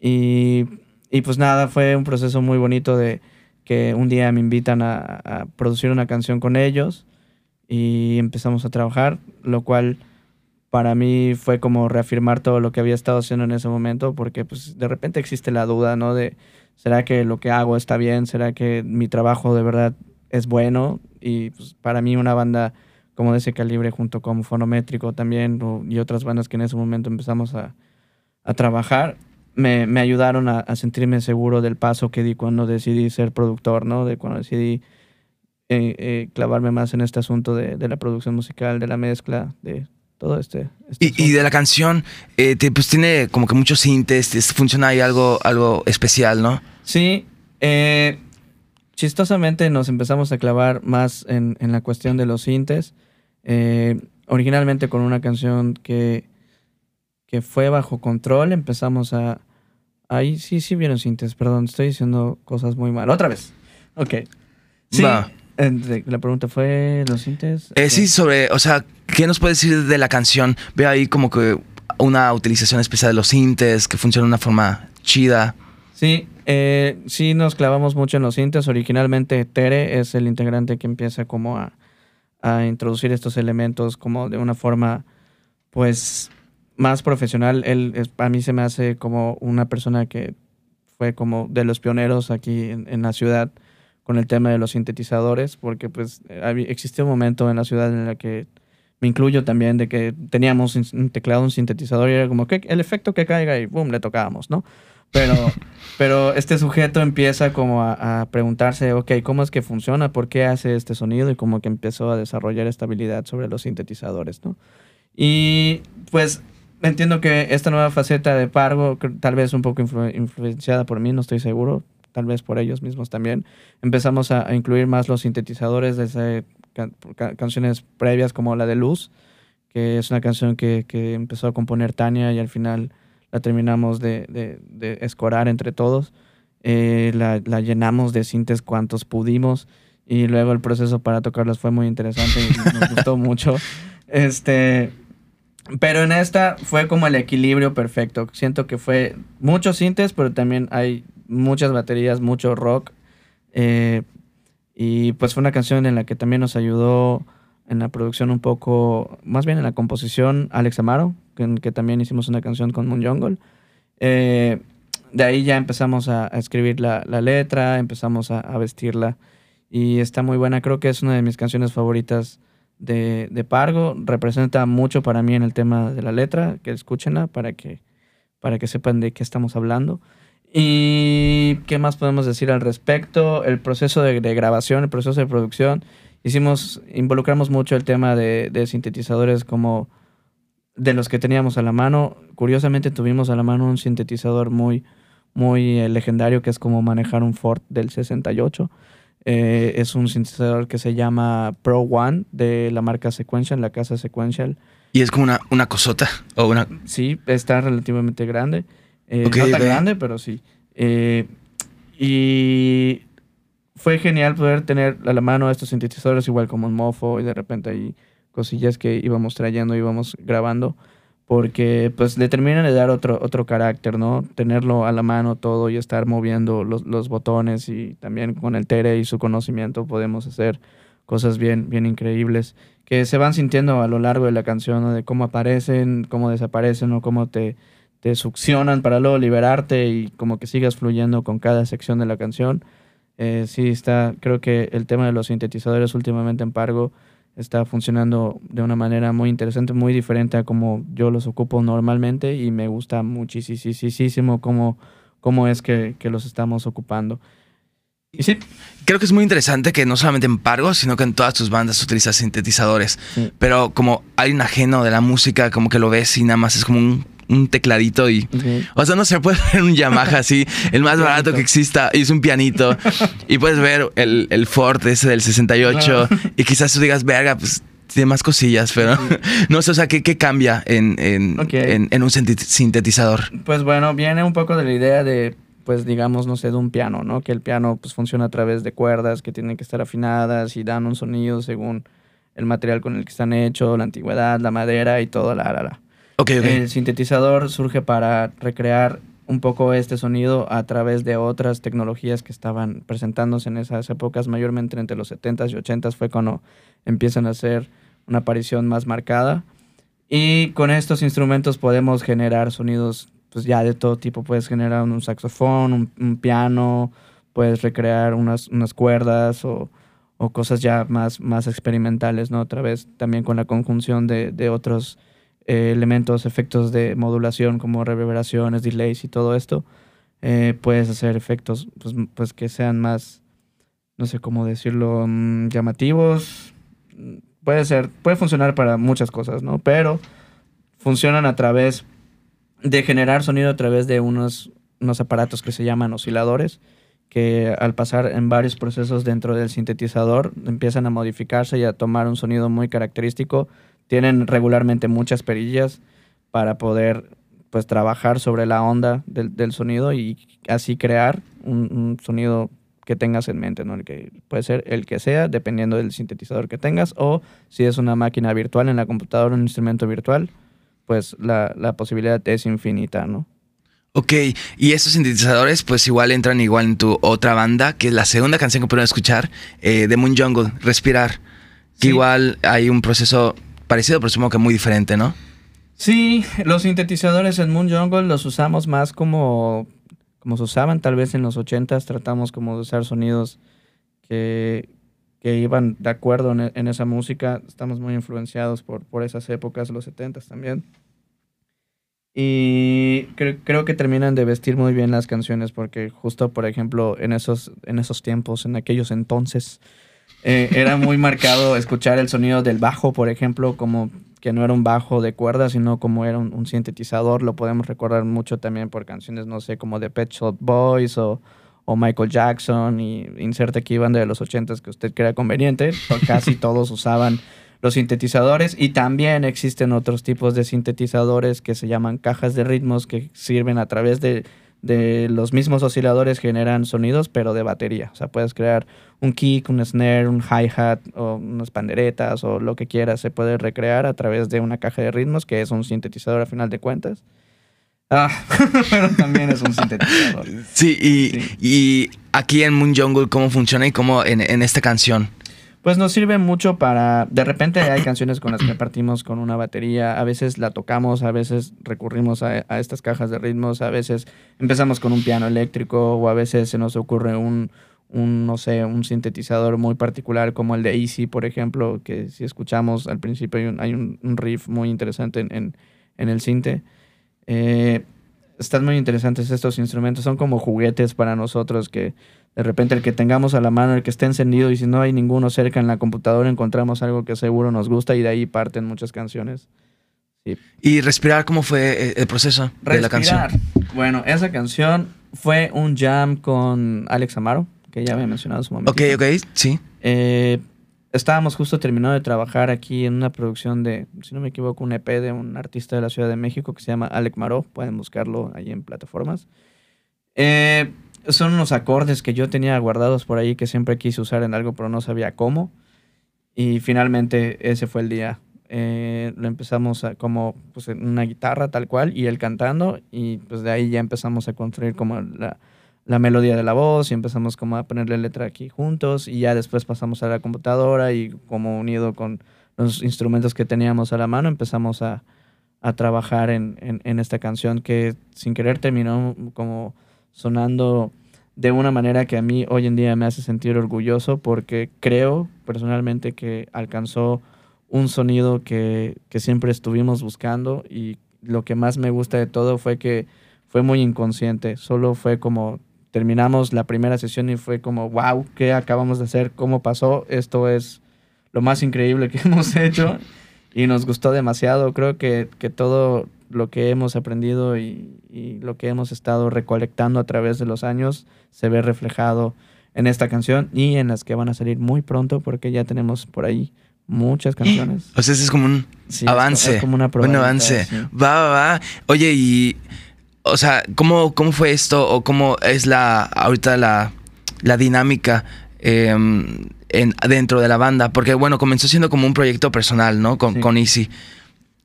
Y, y pues nada, fue un proceso muy bonito de que un día me invitan a, a producir una canción con ellos y empezamos a trabajar, lo cual para mí fue como reafirmar todo lo que había estado haciendo en ese momento, porque pues de repente existe la duda, ¿no? De, ¿será que lo que hago está bien? ¿Será que mi trabajo de verdad es bueno? Y pues para mí una banda como de ese calibre, junto con Fonométrico también, y otras bandas que en ese momento empezamos a, a trabajar, me, me ayudaron a, a sentirme seguro del paso que di cuando decidí ser productor, ¿no? De cuando decidí eh, eh, clavarme más en este asunto de, de la producción musical, de la mezcla, de todo este... este
Y, de la canción, eh, te- pues tiene como que muchos sintes, es- funciona ahí algo, algo especial, ¿no?
Sí, eh, chistosamente nos empezamos a clavar más en, en la cuestión de los sintes. Eh, originalmente con una canción que, que fue bajo control, empezamos a... Ahí sí, sí vieron sintes, perdón, estoy diciendo cosas muy mal. Otra vez. Ok. Sí,
Va.
La pregunta fue los sintes.
Eh, sí, sobre, o sea, ¿qué nos puedes decir de la canción? Veo ahí como que una utilización especial de los sintes, que funciona de una forma chida.
Sí, eh, sí nos clavamos mucho en los sintes. Originalmente Tere es el integrante que empieza como a, a introducir estos elementos como de una forma, pues, más profesional. Él, es, a mí se me hace como una persona que fue como de los pioneros aquí en, en la ciudad con el tema de los sintetizadores, porque pues existió un momento en la ciudad en la que me incluyo también de que teníamos un- teclado, un sintetizador y era como que el efecto que caiga y boom, le tocábamos, ¿no? Pero, [LAUGHS] pero este sujeto empieza como a, a preguntarse, ok, ¿cómo es que funciona? ¿Por qué hace este sonido? Y como que empezó a desarrollar esta habilidad sobre los sintetizadores, ¿no? Y pues entiendo que esta nueva faceta de Pargo, tal vez un poco influ- influenciada por mí, no estoy seguro, tal vez por ellos mismos también, empezamos a, a incluir más los sintetizadores desde can- ca- canciones previas como la de Luz, que es una canción que, que empezó a componer Tania y al final la terminamos de, de- de escorar entre todos. Eh, la, la llenamos de sintes cuantos pudimos y luego el proceso para tocarlas fue muy interesante y nos [LAUGHS] gustó mucho. Este, pero en esta fue como el equilibrio perfecto. Siento que fue muchos sintes, pero también hay muchas baterías, mucho rock. Eh, y pues fue una canción en la que también nos ayudó en la producción un poco, más bien en la composición, Alex Amaro, que, que también hicimos una canción con Moon Jungle. Eh, de ahí ya empezamos a, a escribir la, la letra, empezamos a, a vestirla y está muy buena. Creo que es una de mis canciones favoritas de, de Pargo. Representa mucho para mí en el tema de la letra, que escúchenla para que, para que sepan de qué estamos hablando. ¿Y qué más podemos decir al respecto? El proceso de, de grabación, el proceso de producción. Hicimos, involucramos mucho el tema de, de sintetizadores como de los que teníamos a la mano. Curiosamente tuvimos a la mano un sintetizador muy, muy eh, legendario que es como manejar un Ford del 68. Eh, es un sintetizador que se llama Pro One de la marca Sequential, la casa Sequential.
Y es como una, una cosota o una...
Sí, está relativamente grande. Eh,
Ok,
no tan grande, pero sí. Eh, y fue genial poder tener a la mano estos sintetizadores igual como un mofo y de repente ahí cosillas que íbamos trayendo, íbamos grabando, porque pues le terminan de dar otro, otro carácter, ¿no? Tenerlo a la mano todo y estar moviendo los, los botones y también con el Tere y su conocimiento podemos hacer cosas bien, bien increíbles que se van sintiendo a lo largo de la canción, ¿no? de cómo aparecen, cómo desaparecen o cómo te, te succionan para luego liberarte y como que sigas fluyendo con cada sección de la canción. Eh, sí, está, creo que el tema de los sintetizadores últimamente en Pargo está funcionando de una manera muy interesante, muy diferente a como yo los ocupo normalmente y me gusta muchísimo cómo, cómo es que, que los estamos ocupando. Y sí,
Creo que es muy interesante que no solamente en Pargo, sino que en todas tus bandas utilizas sintetizadores.
Sí.
Pero como hay un ajeno de la música, como que lo ves y nada más es como un, un tecladito y... O sea, no se puede [LAUGHS] ver un Yamaha así, el más barato que exista, y es un pianito. y puedes ver el, el Ford ese del 68 y quizás tú digas, verga, pues tiene más cosillas, pero [LAUGHS] no sé, o sea, ¿qué, qué cambia en, en, en- en un sintetizador?
Pues bueno, viene un poco de la idea de, pues digamos, no sé, de un piano, ¿no? Que el piano pues funciona a través de cuerdas que tienen que estar afinadas y dan un sonido según el material con el que están hechos, la antigüedad, la madera y todo, la, la, la.
Ok, ok.
El sintetizador surge para recrear un poco este sonido a través de otras tecnologías que estaban presentándose en esas épocas, mayormente entre los 70s y 80s fue cuando empiezan a hacer una aparición más marcada. Y con estos instrumentos podemos generar sonidos pues ya de todo tipo. Puedes generar un saxofón, un, un piano, puedes recrear unas, unas cuerdas o, o cosas ya más, más experimentales, ¿no? Otra vez también con la conjunción de, de otros eh, elementos, efectos de modulación como reverberaciones, delays y todo esto. eh, puedes hacer efectos pues, pues que sean más, no sé cómo decirlo, mm, llamativos. Mm, Puede ser, puede funcionar para muchas cosas, ¿no? Pero funcionan a través de generar sonido a través de unos, unos aparatos que se llaman osciladores, que al pasar en varios procesos dentro del sintetizador empiezan a modificarse y a tomar un sonido muy característico. Tienen regularmente muchas perillas para poder pues trabajar sobre la onda del, del sonido y así crear un, un sonido que tengas en mente, ¿no? El que puede ser el que sea, dependiendo del sintetizador que tengas, o si es una máquina virtual en la computadora, un instrumento virtual, pues la, la posibilidad es infinita, ¿no?
Ok, y estos sintetizadores pues igual entran igual en tu otra banda, que es la segunda canción que pudieron escuchar, eh, de Moon Jungle, Respirar. Que
Sí.
igual hay un proceso parecido, pero supongo que muy diferente, ¿no?
Sí, los sintetizadores en Moon Jungle los usamos más como, como se usaban tal vez en los 80s, tratamos como de usar sonidos que, que iban de acuerdo en, esa música, estamos muy influenciados por, por esas épocas, los 70s también. Y cre- creo que terminan de vestir muy bien las canciones porque justo, por ejemplo, en esos, en esos tiempos, en aquellos entonces, eh, era muy marcado escuchar el sonido del bajo, por ejemplo, como que no era un bajo de cuerdas, sino como era un, sintetizador. Lo podemos recordar mucho también por canciones, no sé, como de Pet Shop Boys o, Michael Jackson y inserte aquí banda de los 80s que usted crea conveniente. Casi todos usaban los sintetizadores y también existen otros tipos de sintetizadores que se llaman cajas de ritmos que sirven a través de, de los mismos osciladores generan sonidos pero de batería. O sea, puedes crear un kick, un snare, un hi-hat o unas panderetas o lo que quieras. Se puede recrear a través de una caja de ritmos que es un sintetizador a final de cuentas. Ah, [LAUGHS] pero también es un sintetizador.
Sí, y,
Sí.
y aquí en Moon Jungle, ¿cómo funciona y cómo en, en esta canción?
Pues nos sirve mucho para. De repente hay canciones con las que partimos con una batería, a veces la tocamos, a veces recurrimos a, a estas cajas de ritmos, a veces empezamos con un piano eléctrico o a veces se nos ocurre un, un, no sé, un sintetizador muy particular como el de Easy, por ejemplo, que si escuchamos al principio hay un, hay un, un riff muy interesante en, en, en el sinte. Eh, están muy interesantes estos instrumentos, son como juguetes para nosotros que de repente el que tengamos a la mano, el que esté encendido y si no hay ninguno cerca en la computadora encontramos algo que seguro nos gusta y de ahí parten muchas canciones.
Y Respirar, ¿cómo fue eh, el proceso de la canción?
Respirar. Bueno, esa canción fue un jam con Alex Amaro, que ya había mencionado en su momento.
Ok, ok, sí.
Eh, estábamos justo terminando de trabajar aquí en una producción de, si no me equivoco, un EP de un artista de la Ciudad de México que se llama Alec Maró. Pueden buscarlo ahí en plataformas. Eh, son unos acordes que yo tenía guardados por ahí que siempre quise usar en algo, pero no sabía cómo. Y finalmente ese fue el día. Eh, lo empezamos a, como pues, una guitarra tal cual y él cantando y pues de ahí ya empezamos a construir como la, la melodía de la voz y empezamos como a ponerle letra aquí juntos y ya después pasamos a la computadora y como unido con los instrumentos que teníamos a la mano empezamos a, a trabajar en, en- en esta canción que sin querer terminó como sonando de una manera que a mí hoy en día me hace sentir orgulloso porque creo personalmente que alcanzó un sonido que, que siempre estuvimos buscando y lo que más me gusta de todo fue que fue muy inconsciente, solo fue como terminamos la primera sesión y fue como, wow, ¿qué acabamos de hacer? ¿Cómo pasó? Esto es lo más increíble que [LAUGHS] hemos hecho y nos gustó demasiado. Creo que, que todo lo que hemos aprendido y, y lo que hemos estado recolectando a través de los años se ve reflejado en esta canción y en las que van a salir muy pronto porque ya tenemos por ahí muchas [GASPS] canciones.
O sea, ese es como un
Sí,
avance.
es como una
un avance.
sí.
Va, va, va. Oye, y. O sea, ¿cómo, cómo fue esto? ¿O cómo es la ahorita la, la dinámica eh, en, dentro de la banda? Porque, bueno, comenzó siendo como un proyecto personal, ¿no? Con,
Sí.
con Easy.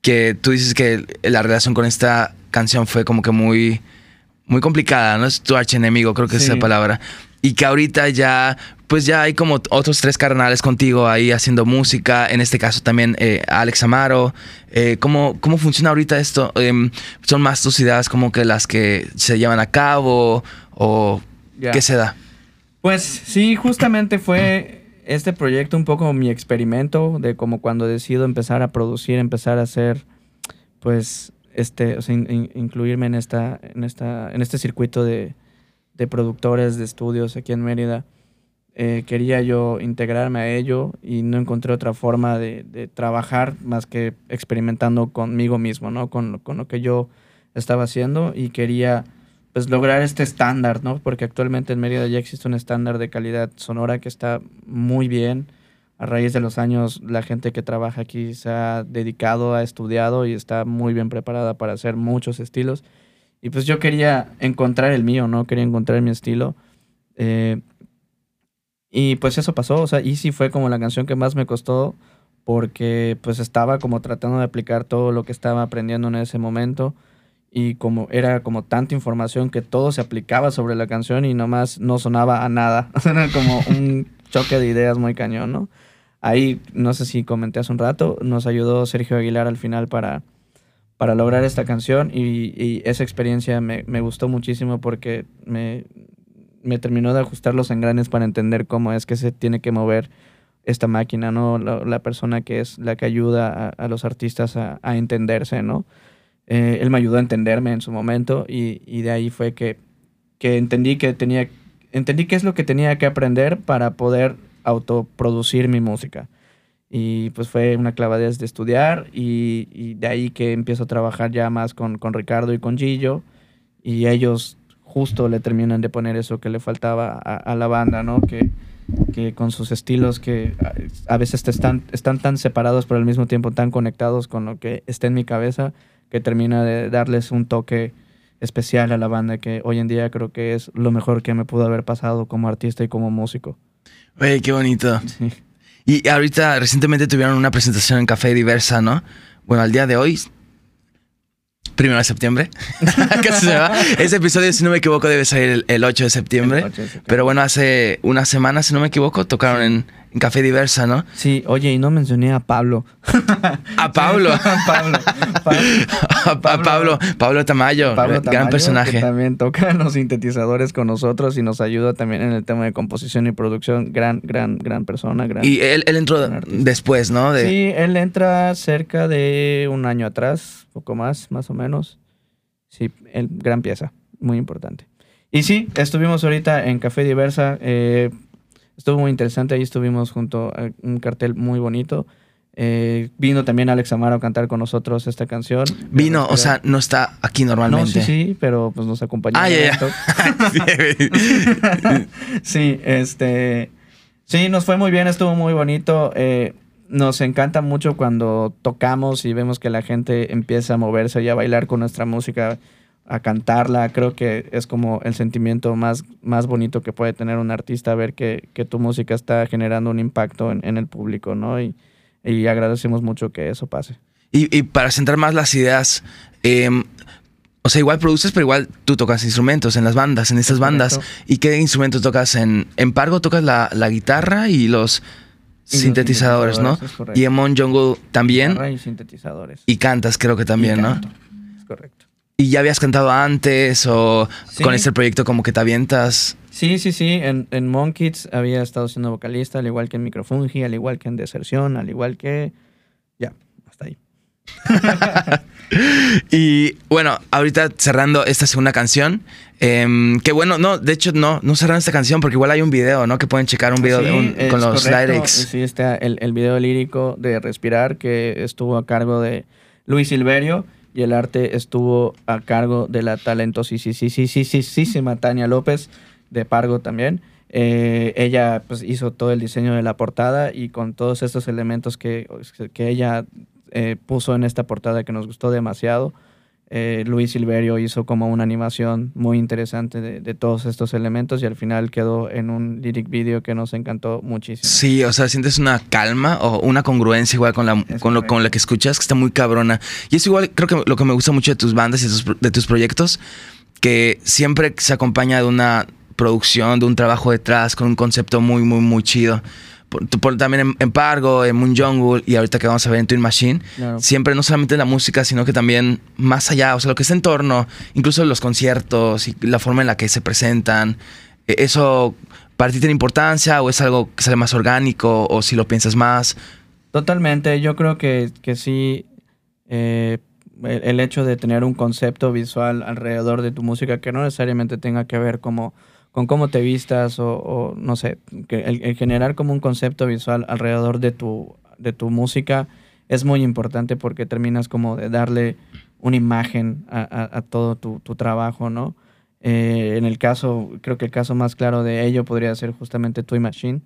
Que tú dices que la relación con esta canción fue como que muy. Muy complicada, ¿no? Es tu archienemigo, creo que es esa palabra. Y que ahorita ya, pues ya hay como otros tres carnales contigo ahí haciendo música. En este caso también eh, Alex Amaro. Eh, ¿cómo, ¿Cómo funciona ahorita esto? Em, ¿Son más tus ideas como que las que se llevan a cabo? ¿O qué se da?
Pues sí, justamente fue este proyecto un poco mi experimento de como cuando decido empezar a producir, empezar a hacer, pues, este, o sea, in- in- incluirme en esta, en esta, en este circuito de, de productores de estudios aquí en Mérida. Eh, quería yo integrarme a ello y no encontré otra forma de, de trabajar más que experimentando conmigo mismo, ¿no? Con, lo- con lo que yo estaba haciendo y quería pues lograr este estándar, ¿no? Porque actualmente en Mérida ya existe un estándar de calidad sonora que está muy bien. A raíz de los años, la gente que trabaja aquí se ha dedicado, ha estudiado y está muy bien preparada para hacer muchos estilos. Y pues yo quería encontrar el mío, ¿no? Quería encontrar mi estilo. Eh, y pues eso pasó, o sea, Easy fue como la canción que más me costó porque pues estaba como tratando de aplicar todo lo que estaba aprendiendo en ese momento y como era como tanta información que todo se aplicaba sobre la canción y nomás no sonaba a nada. [LAUGHS] Era como un choque de ideas muy cañón, ¿no? Ahí, no sé si comenté hace un rato, nos ayudó Sergio Aguilar al final para, para lograr esta canción y, y esa experiencia me, me gustó muchísimo porque me, me terminó de ajustar los engranes para entender cómo es que se tiene que mover esta máquina, ¿no? La, persona que es la que ayuda a, los artistas a, entenderse, ¿no? Eh, él me ayudó a entenderme en su momento y, de ahí fue que, que entendí que tenía, entendí qué es lo que tenía que aprender para poder autoproducir mi música. Y pues fue una clavadez de estudiar y, y de ahí que empiezo a trabajar ya más con, con Ricardo y con Gillo y ellos justo le terminan de poner eso que le faltaba a, a la banda, ¿no? Que, que con sus estilos que a, veces te están, están tan separados pero al mismo tiempo tan conectados con lo que está en mi cabeza que termina de darles un toque especial a la banda que hoy en día creo que es lo mejor que me pudo haber pasado como artista y como músico.
Oye, qué bonito.
Sí.
Y ahorita recientemente tuvieron una presentación en Café Diversa, ¿no? Bueno, al día de hoy, primero de septiembre, [LAUGHS] casi se va. Ese episodio, si no me equivoco, debe salir el, el 8 de septiembre.
El 8 de septiembre.
Pero bueno, hace una semana, si no me equivoco, tocaron en, en Café Diversa, ¿no?
Sí, oye, y no mencioné a Pablo. [LAUGHS]
A Pablo. [LAUGHS]
Pablo. [LAUGHS] Pablo.
A Pa- Pablo, Pablo Tamayo,
Pablo
gran personaje.
Que también toca los sintetizadores con nosotros y nos ayuda también en el tema de composición y producción. Gran, gran, gran persona. Gran,
Y él, él entró después, ¿no? De,
Sí, él entra cerca de un año atrás, poco más, más o menos. Sí, él, gran pieza, muy importante. Y sí, estuvimos ahorita en Café Diversa. eh, estuvo muy interesante. Ahí estuvimos junto a un cartel muy bonito. Eh, vino también Alex Amaro a cantar con nosotros esta canción.
Vino, o sea, no está aquí
no,
normalmente.
sí, sí, pero pues nos acompañó.
Ah, ya.
evento. [LAUGHS] [LAUGHS] sí, este. Sí, nos fue muy bien, estuvo muy bonito. eh, nos encanta mucho cuando tocamos y vemos que la gente empieza a moverse y a bailar con nuestra música, a cantarla. Creo que es como el sentimiento más, más bonito que puede tener un artista, ver que, que tu música está generando un impacto en, en el público, ¿no? Y, y agradecemos mucho que eso pase.
Y, y para centrar más las ideas, em, O sea, igual produces, pero igual tú tocas instrumentos en las bandas, en estas
Es
bandas. ¿Y qué instrumentos tocas en, en Pargo? Tocas la, la guitarra y los
Y los
sintetizadores, ¿no? Y en Mon Jungle también.
Guitarra y sintetizadores.
Y cantas, creo que también,
Y
¿no?
Es correcto.
¿Y ya habías cantado antes o
Sí.
con este proyecto como que te avientas?
Sí, sí, sí. En, en Monkids había estado siendo vocalista, al igual que en Microfungi, al igual que en Deserción, al igual que. Ya, hasta ahí. [LAUGHS]
Y bueno, ahorita cerrando esta segunda canción, em, que bueno, no, de hecho no, no cerraron esta canción porque igual hay un video, ¿no? Que pueden checar un video de un- con los
correcto.
lyrics.
Sí, está el, el video lírico de Respirar que estuvo a cargo de Luis Silverio y el arte estuvo a cargo de la talentosísima Tania López de Pargo también. Eh, ella pues, hizo todo el diseño de la portada y con todos estos elementos que, que ella eh, puso en esta portada que nos gustó demasiado. Eh, Luis Silverio hizo como una animación muy interesante de, de todos estos elementos y al final quedó en un lyric video que nos encantó muchísimo.
Sí, o sea, sientes una calma o una congruencia igual con la,
Es
con, lo, con la que escuchas, que está muy cabrona. Y es igual, creo que lo que me gusta mucho de tus bandas y de tus, pro- de tus proyectos, que siempre se acompaña de una producción, de un trabajo detrás, con un concepto muy, muy, muy chido. Por- por- también en, en Pargo, en Moon Jungle y ahorita que vamos a ver en Twin Machine,
Claro.
siempre no solamente la música, sino que también más allá, o sea, lo que está en torno, incluso los conciertos y la forma en la que se presentan, eh, ¿eso para ti tiene importancia o es algo que sale más orgánico o si lo piensas más?
Totalmente, yo creo que, que sí, eh, el, el hecho de tener un concepto visual alrededor de tu música que no necesariamente tenga que ver como con cómo te vistas o, o, no sé, que el, generar como un concepto visual alrededor de tu, de tu música es muy importante porque terminas como de darle una imagen a, todo tu, tu trabajo, ¿no? Eh, en el caso, creo que el caso más claro de ello podría ser justamente Toy Machine,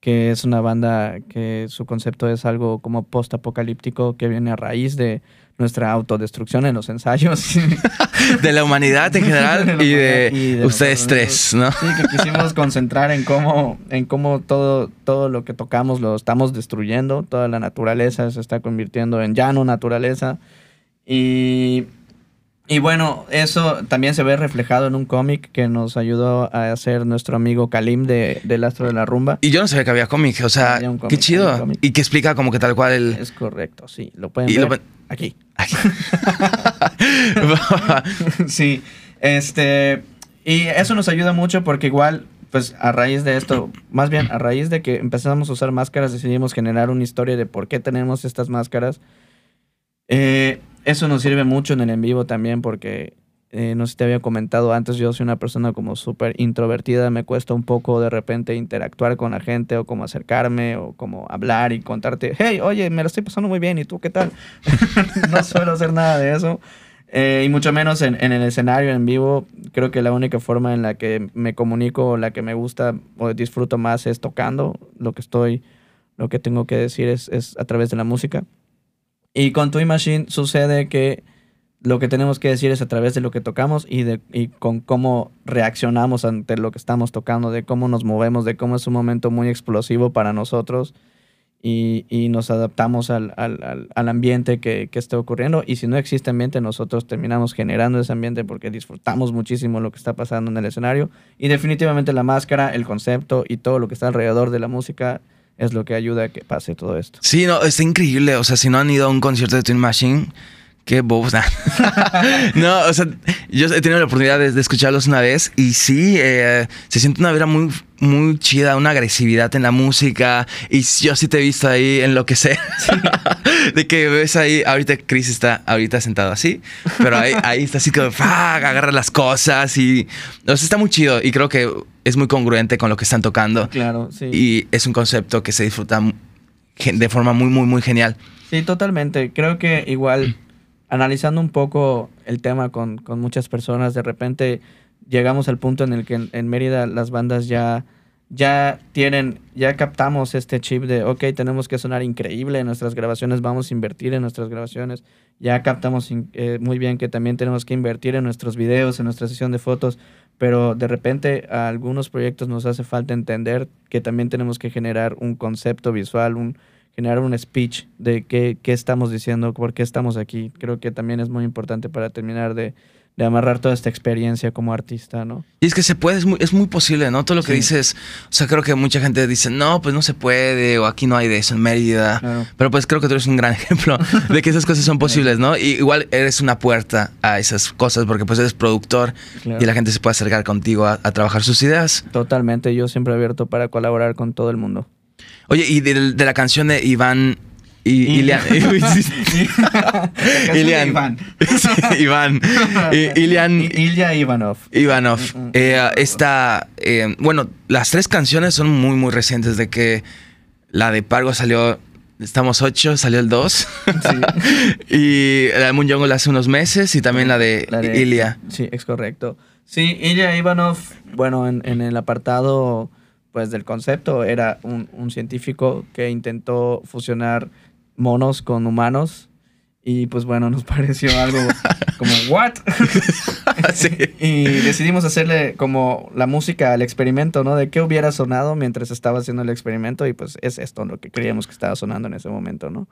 que es una banda que su concepto es algo como post-apocalíptico que viene a raíz de nuestra autodestrucción en los ensayos. [LAUGHS]
De la humanidad en general [LAUGHS]
De
y de,
y de
ustedes tres, ¿no?
Sí, que quisimos concentrar en cómo, en cómo todo, todo lo que tocamos lo estamos destruyendo, toda la naturaleza se está convirtiendo en llano naturaleza. Y, y bueno, eso también se ve reflejado en un cómic que nos ayudó a hacer nuestro amigo Kalim de, del Astro de la Rumba.
Y yo no sabía que había cómic, o sea, qué chido. Y que explica como que tal cual el...
Es correcto, sí, lo pueden
Y
ver
lo
aquí.
Ay. [LAUGHS]
sí, este, y eso nos ayuda mucho porque igual, pues a raíz de esto, más bien a raíz de que empezamos a usar máscaras, decidimos generar una historia de por qué tenemos estas máscaras. Eh, eso nos sirve mucho en el en vivo también porque, eh, no sé si te había comentado antes, yo soy una persona como súper introvertida, me cuesta un poco de repente interactuar con la gente o como acercarme o como hablar y contarte, hey, oye, me lo estoy pasando muy bien, ¿y tú qué tal? [LAUGHS] no suelo hacer nada de eso. Eh, y mucho menos en, en el escenario en vivo. Creo que la única forma en la que me comunico la que me gusta o disfruto más es tocando. Lo que estoy, lo que tengo que decir es, es a través de la música. Y con Toy Machine sucede que lo que tenemos que decir es a través de lo que tocamos y, de, y con cómo reaccionamos ante lo que estamos tocando, de cómo nos movemos, de cómo es un momento muy explosivo para nosotros y, y nos adaptamos al, al, al, ambiente que, que esté ocurriendo. Y si no existe ambiente, nosotros terminamos generando ese ambiente porque disfrutamos muchísimo lo que está pasando en el escenario. Y definitivamente la máscara, el concepto y todo lo que está alrededor de la música es lo que ayuda a que pase todo esto.
Sí, no, está increíble. O sea, si no han ido a un concierto de Twin Machine, qué bobos. [LAUGHS] no, o sea, yo he tenido la oportunidad de, de escucharlos una vez y sí, eh, se siente una vera muy, muy chida, una agresividad en la música. Y yo sí te he visto ahí enloquecer. [LAUGHS] de que ves ahí, ahorita Chris está ahorita sentado así, pero ahí, ahí está así como, agarra las cosas y. O sea, está muy chido y creo que es muy congruente con lo que están tocando.
Claro, sí.
Y es un concepto que se disfruta de forma muy, muy, muy genial.
Sí, totalmente. Creo que igual, analizando un poco el tema con, con muchas personas, de repente llegamos al punto en el que en, Mérida las bandas ya, ya tienen, ya captamos este chip de, ok, tenemos que sonar increíble en nuestras grabaciones, vamos a invertir en nuestras grabaciones. Ya captamos eh, muy bien que también tenemos que invertir en nuestros videos, en nuestra sesión de fotos, pero de repente a algunos proyectos nos hace falta entender que también tenemos que generar un concepto visual, un, generar un speech de qué, qué estamos diciendo, por qué estamos aquí. Creo que también es muy importante para terminar de, de amarrar toda esta experiencia como artista, ¿no?
Y es que se puede, es muy, es muy posible, ¿no? Todo lo que
Sí.
dices, o sea, creo que mucha gente dice, no, pues no se puede, o aquí no hay de eso en Mérida.
Claro.
Pero pues creo que tú eres un gran [LAUGHS] ejemplo de que esas cosas son posibles, ¿no? Y igual eres una puerta a esas cosas porque pues eres productor
Claro.
y la gente se puede acercar contigo a, a trabajar sus ideas.
Totalmente, yo siempre abierto para colaborar con todo el mundo.
Oye, y de, de la canción de Iván y Ilian. [LAUGHS] [LAUGHS] Ilian.
Iván. [LAUGHS]
Sí, Iván. Ilian
Ilya Ivanov.
Ivanov.
Mm, mm,
Eh, esta, eh, bueno, las tres canciones son muy, muy recientes. De que la de Pargo salió, estamos ocho, salió el 2. y la de Moon Jungle hace unos meses y también la de,
La de-
Ilia.
Sí, es correcto. Sí, Ilya Ivanov, bueno, en, en el apartado pues del concepto era un, un científico que intentó fusionar monos con humanos y pues bueno, nos [LAUGHS] pareció algo como ¿what? [LAUGHS]
Sí.
y decidimos hacerle como la música al experimento, ¿no? De qué hubiera sonado mientras estaba haciendo el experimento y pues es esto lo que creíamos que estaba sonando en ese momento, ¿no?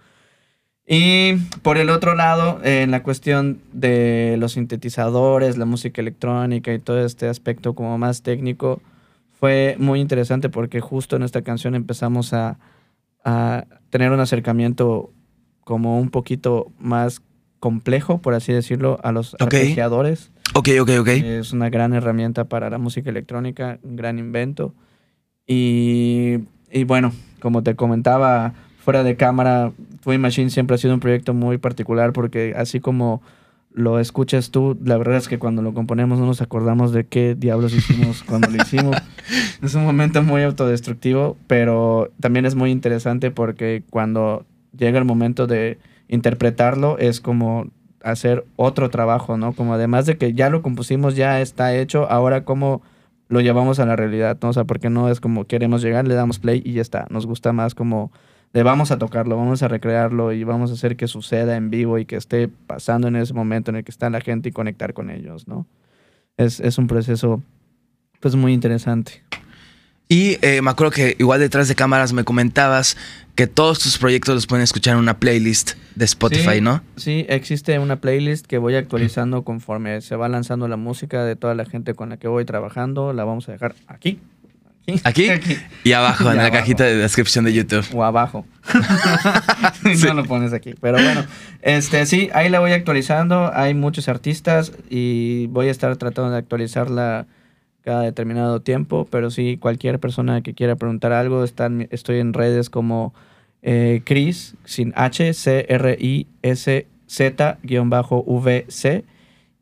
Y por el otro lado, eh, en la cuestión de los sintetizadores, la música electrónica y todo este aspecto como más técnico, fue muy interesante porque justo en esta canción empezamos a, a tener un acercamiento como un poquito más complejo, por así decirlo, a los
Ok.
arpegiadores.
Ok, ok, ok.
Es una gran herramienta para la música electrónica, un gran invento. Y, y bueno, como te comentaba fuera de cámara, Twin Machine siempre ha sido un proyecto muy particular porque así como lo escuchas tú, la verdad es que cuando lo componemos no nos acordamos de qué diablos hicimos cuando lo hicimos. [LAUGHS] Es un momento muy autodestructivo, pero también es muy interesante porque cuando llega el momento de interpretarlo es como hacer otro trabajo, ¿no? Como además de que ya lo compusimos, ya está hecho, ahora cómo lo llevamos a la realidad, ¿no? O sea, porque no es como queremos llegar, le damos play y ya está. Nos gusta más como de vamos a tocarlo, vamos a recrearlo y vamos a hacer que suceda en vivo y que esté pasando en ese momento en el que está la gente y conectar con ellos, ¿no? Es, es un proceso, pues, muy interesante.
Y eh, me acuerdo que igual detrás de cámaras me comentabas que todos tus proyectos los pueden escuchar en una playlist de Spotify,
Sí,
¿no?
Sí, existe una playlist que voy actualizando conforme se va lanzando la música de toda la gente con la que voy trabajando. La vamos a dejar aquí.
Aquí y abajo [LAUGHS]
Y
en la cajita de descripción de YouTube.
O abajo. [LAUGHS] no lo pones aquí. Pero bueno, este sí, ahí la voy actualizando. Hay muchos artistas y voy a estar tratando de actualizarla cada determinado tiempo. Pero sí, cualquier persona que quiera preguntar algo, están, estoy en redes como eh, Chris, sin H, C-R-I-S-Z-VC.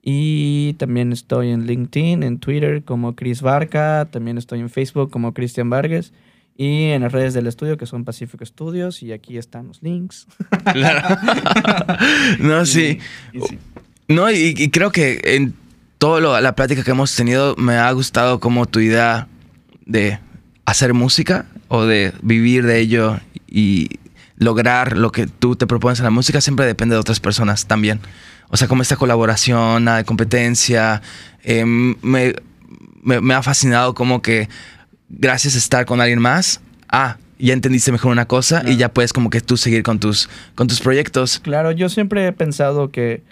Y también estoy en LinkedIn, en Twitter como Chris Barca, también estoy en Facebook como Cristian Vargas y en las redes del estudio que son Pacífico Studios y aquí están los links. [LAUGHS]
Claro. [LAUGHS] no, sí.
Y- y sí.
No, y, y creo que en toda la plática que hemos tenido me ha gustado como tu idea de hacer música o de vivir de ello y lograr lo que tú te propones en la música siempre depende de otras personas también. O sea, como esta colaboración, nada de competencia. eh, me, me- me ha fascinado como que gracias a estar con alguien más, ah, ya entendiste mejor una cosa y ya puedes como que tú seguir con tus, con tus proyectos.
Claro, yo siempre he pensado que,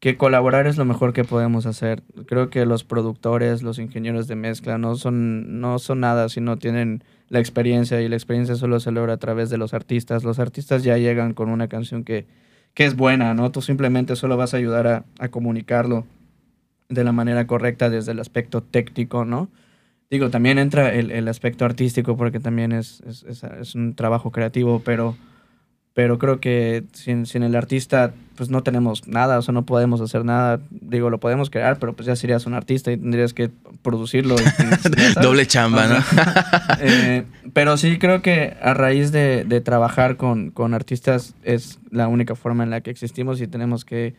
que colaborar es lo mejor que podemos hacer. Creo que los productores, los ingenieros de mezcla no son, no son nada si no tienen la experiencia y la experiencia solo se logra a través de los artistas. Los artistas ya llegan con una canción que, que es buena, ¿no? Tú simplemente solo vas a ayudar a, comunicarlo de la manera correcta desde el aspecto técnico, ¿no? Digo, también entra el, aspecto artístico porque también es un trabajo creativo, pero, pero creo que sin, sin el artista pues no tenemos nada, o sea, no podemos hacer nada. Digo, lo podemos crear, pero pues ya serías un artista y tendrías que producirlo. y-. [LAUGHS]
Doble chamba,
O
¿no?
eh, pero sí creo que a raíz de, de trabajar con, con artistas es la única forma en la que existimos y tenemos que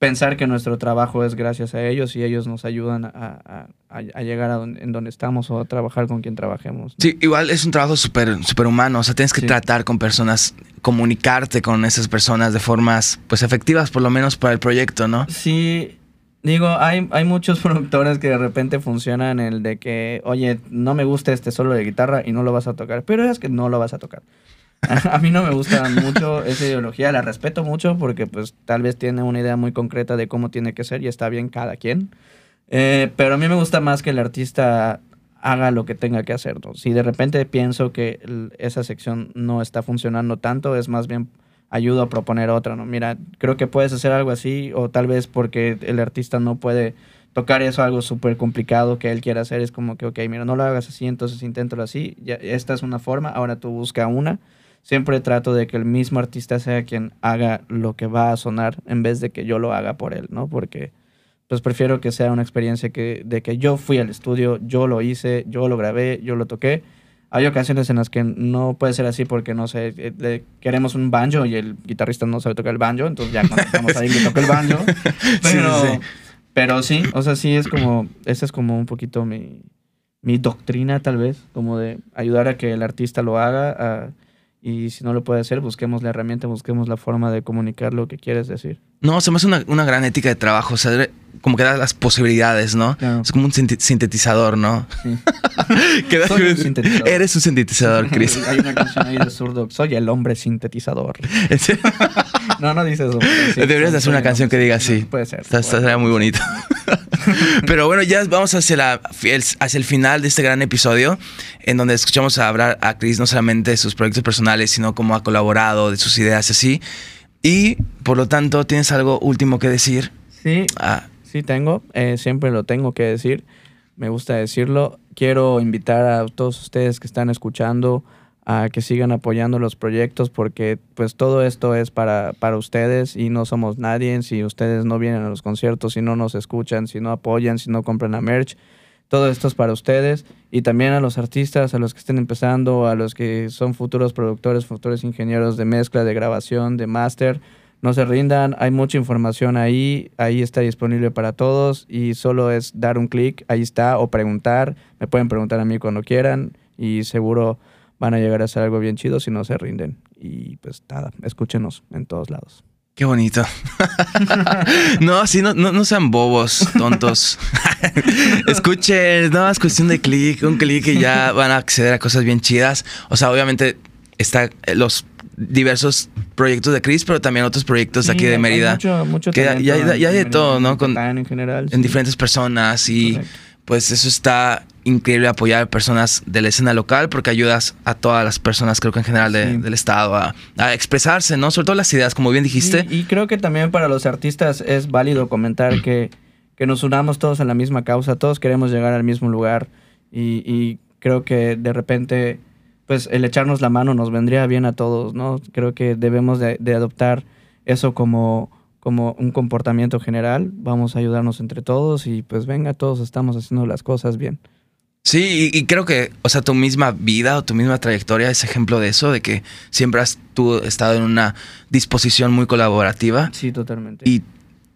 pensar que nuestro trabajo es gracias a ellos y ellos nos ayudan a, a- a- a llegar a donde, en donde estamos o a trabajar con quien trabajemos. ¿no?
Sí, igual es un trabajo súper super humano. O sea, tienes que
Sí.
tratar con personas, comunicarte con esas personas de formas, pues, efectivas, por lo menos para el proyecto, ¿no?
Sí, digo, hay, hay muchos [LAUGHS] productores que de repente funcionan el de que, oye, no me gusta este solo de guitarra y no lo vas a tocar, pero es que no lo vas a tocar. [LAUGHS] A mí no me gusta mucho esa ideología, la respeto mucho porque pues tal vez tiene una idea muy concreta de cómo tiene que ser y está bien cada quien. Eh, pero a mí me gusta más que el artista haga lo que tenga que hacer. ¿no? Si de repente pienso que esa sección no está funcionando tanto, es más bien ayudo a proponer otra, ¿no? Mira, creo que puedes hacer algo así o tal vez porque el artista no puede tocar eso, algo súper complicado que él quiere hacer, es como que, ok, mira, no lo hagas así, entonces inténtalo así, esta es una forma, ahora tú busca una. Siempre trato de que el mismo artista sea quien haga lo que va a sonar en vez de que yo lo haga por él, ¿no? Porque pues prefiero que sea una experiencia que, de que yo fui al estudio, yo lo hice, yo lo grabé, yo lo toqué. Hay ocasiones en las que no puede ser así porque, no sé, eh, le- queremos un banjo y el guitarrista no sabe tocar el banjo, entonces ya contratamos a alguien que toque el banjo. [LAUGHS] Pero
sí.
sí, pero sí, o sea, sí es como, esa es como un poquito mi, mi doctrina tal vez, como de ayudar a que el artista lo haga a- y si no lo puede hacer, busquemos la herramienta, busquemos la forma de comunicar lo que quieres decir.
No, se me hace una, una gran ética de trabajo. O sea, como que da las posibilidades, ¿no?
Claro.
Es como un sintetizador, ¿no?
Sí. [LAUGHS] Soy un sintetizador.
Eres un sintetizador, Chris.
Hay una canción ahí de Zurdo, soy el hombre sintetizador. [LAUGHS]
¿En serio?
No, no dice eso. sí,
Deberías de hacer una canción que diga así.
Puede ser.
Está, estaría muy bonito. [LAUGHS] Pero bueno, ya vamos hacia, la, el- hacia el final de este gran episodio, en donde escuchamos a hablar a Chris no solamente de sus proyectos personales, sino cómo ha colaborado, de sus ideas y así. Y por lo tanto, ¿tienes algo último que decir?
Sí,
Ah,
sí tengo. eh, siempre lo tengo que decir. Me gusta decirlo. Quiero invitar a todos ustedes que están escuchando a que sigan apoyando los proyectos porque pues todo esto es para, para ustedes y no somos nadie. Si ustedes no vienen a los conciertos, si no nos escuchan, si no apoyan, si no compran la merch, todo esto es para ustedes y también a los artistas, a los que estén empezando, a los que son futuros productores, futuros ingenieros de mezcla, de grabación, de máster. No se rindan, hay mucha información ahí, ahí está disponible para todos y solo es dar un clic, ahí está, o preguntar, me pueden preguntar a mí cuando quieran y seguro van a llegar a hacer algo bien chido si no se rinden. Y pues nada, escúchenos en todos lados.
Qué bonito. [LAUGHS] no, sí, no, no, no sean bobos, tontos. [LAUGHS] Escuchen, no, es cuestión de clic, un clic y ya van a acceder a cosas bien chidas. O sea, obviamente está eh, los diversos proyectos de Chris, pero también otros proyectos de aquí
Sí,
de
hay
Mérida.
mucho, mucho
que
talento
ya hay- ya hay de todo, ¿no? Con-
en general.
en
sí.
diferentes personas y
Correcto.
pues eso está increíble apoyar a personas de la escena local porque ayudas a todas las personas creo que en general de-
Sí.
del estado a, a expresarse, ¿no? Sobre todo las ideas, como bien dijiste.
Y, y creo que también para los artistas es válido comentar que, que nos unamos todos a la misma causa, todos queremos llegar al mismo lugar y, y creo que de repente pues el echarnos la mano nos vendría bien a todos, ¿no? Creo que debemos de, de adoptar eso como, como un comportamiento general, vamos a ayudarnos entre todos y pues venga, todos estamos haciendo las cosas bien.
Sí, y, y creo que, o sea, tu misma vida o tu misma trayectoria es ejemplo de eso, de que siempre has tú estado en una disposición muy colaborativa
Sí, totalmente.
y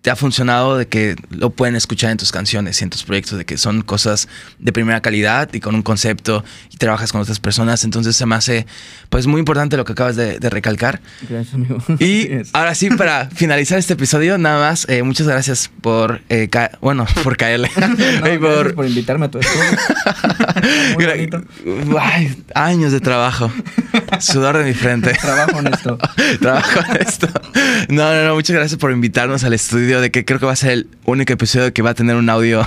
te ha funcionado de que lo pueden escuchar en tus canciones y en tus proyectos, de que son cosas de primera calidad y con un concepto y trabajas con otras personas. Entonces se me hace, pues, muy importante lo que acabas de, de recalcar.
Gracias, amigo. [LAUGHS]
Y
Así es.
ahora sí, para [LAUGHS] finalizar este episodio, nada más, eh, muchas gracias por, eh, bueno, [LAUGHS] por caerle.
No,
Y
gracias por invitarme a tu estudio.
Ay, años de trabajo. Sudor de mi frente.
Trabajo honesto.
Trabajo en esto. No, no, no, muchas gracias por invitarnos al estudio, de que creo que va a ser el único episodio que va a tener un audio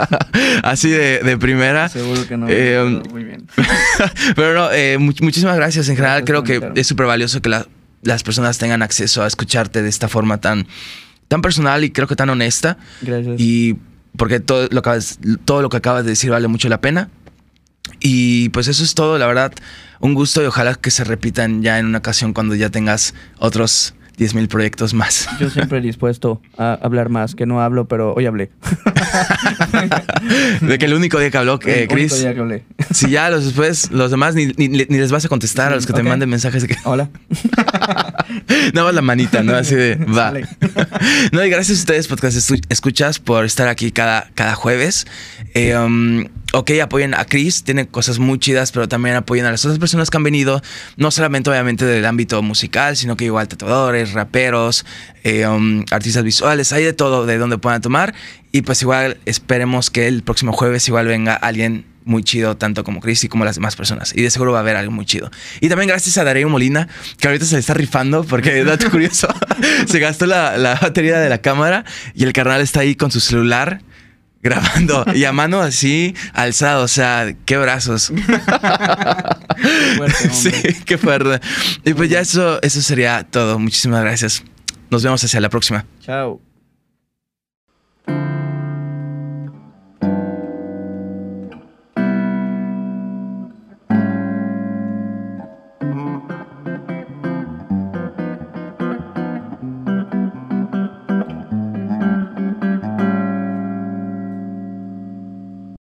[LAUGHS] así de, de primera.
Seguro que no.
Eh,
pero muy bien. [LAUGHS]
Pero no, eh, much- muchísimas gracias. En general,
Gracias
creo que es súper valioso que la- las personas tengan acceso a escucharte de esta forma tan, tan personal y creo que tan honesta.
Gracias.
Y porque todo lo, que todo lo que acabas de decir vale mucho la pena. Y pues eso es todo, la verdad. Un gusto y ojalá que se repitan ya en una ocasión cuando ya tengas otros 10.000 proyectos más. [LAUGHS]
Yo siempre dispuesto a hablar más, que no hablo, pero hoy hablé. [LAUGHS]
De que el único día que habló que
El único
Chris,
día que hablé.
si ya los después, los demás ni, ni- ni les vas a contestar a los que te manden mensajes de que
Hola. [LAUGHS]
Nada más la manita, ¿no? Así de, va. No, y gracias a ustedes, podcast escuchas, por estar aquí cada, cada jueves. Eh, um, ok, apoyen a Chris, tiene cosas muy chidas, pero también apoyen a las otras personas que han venido, no solamente obviamente del ámbito musical, sino que igual tatuadores, raperos, eh, um, artistas visuales, hay de todo de donde puedan tomar. Y pues igual esperemos que el próximo jueves igual venga alguien muy chido, tanto como Chris y como las demás personas. Y de seguro va a haber algo muy chido. Y también gracias a Darío Molina, que ahorita se le está rifando, porque, dato [LAUGHS] curioso, se gastó la, la batería de la cámara y el carnal está ahí con su celular grabando [LAUGHS] y a mano así alzado, o sea, qué brazos.
fuerte, [LAUGHS]
sí, qué fuerte. Y pues ya eso, eso sería todo. Muchísimas gracias. Nos vemos hacia la próxima.
Chao.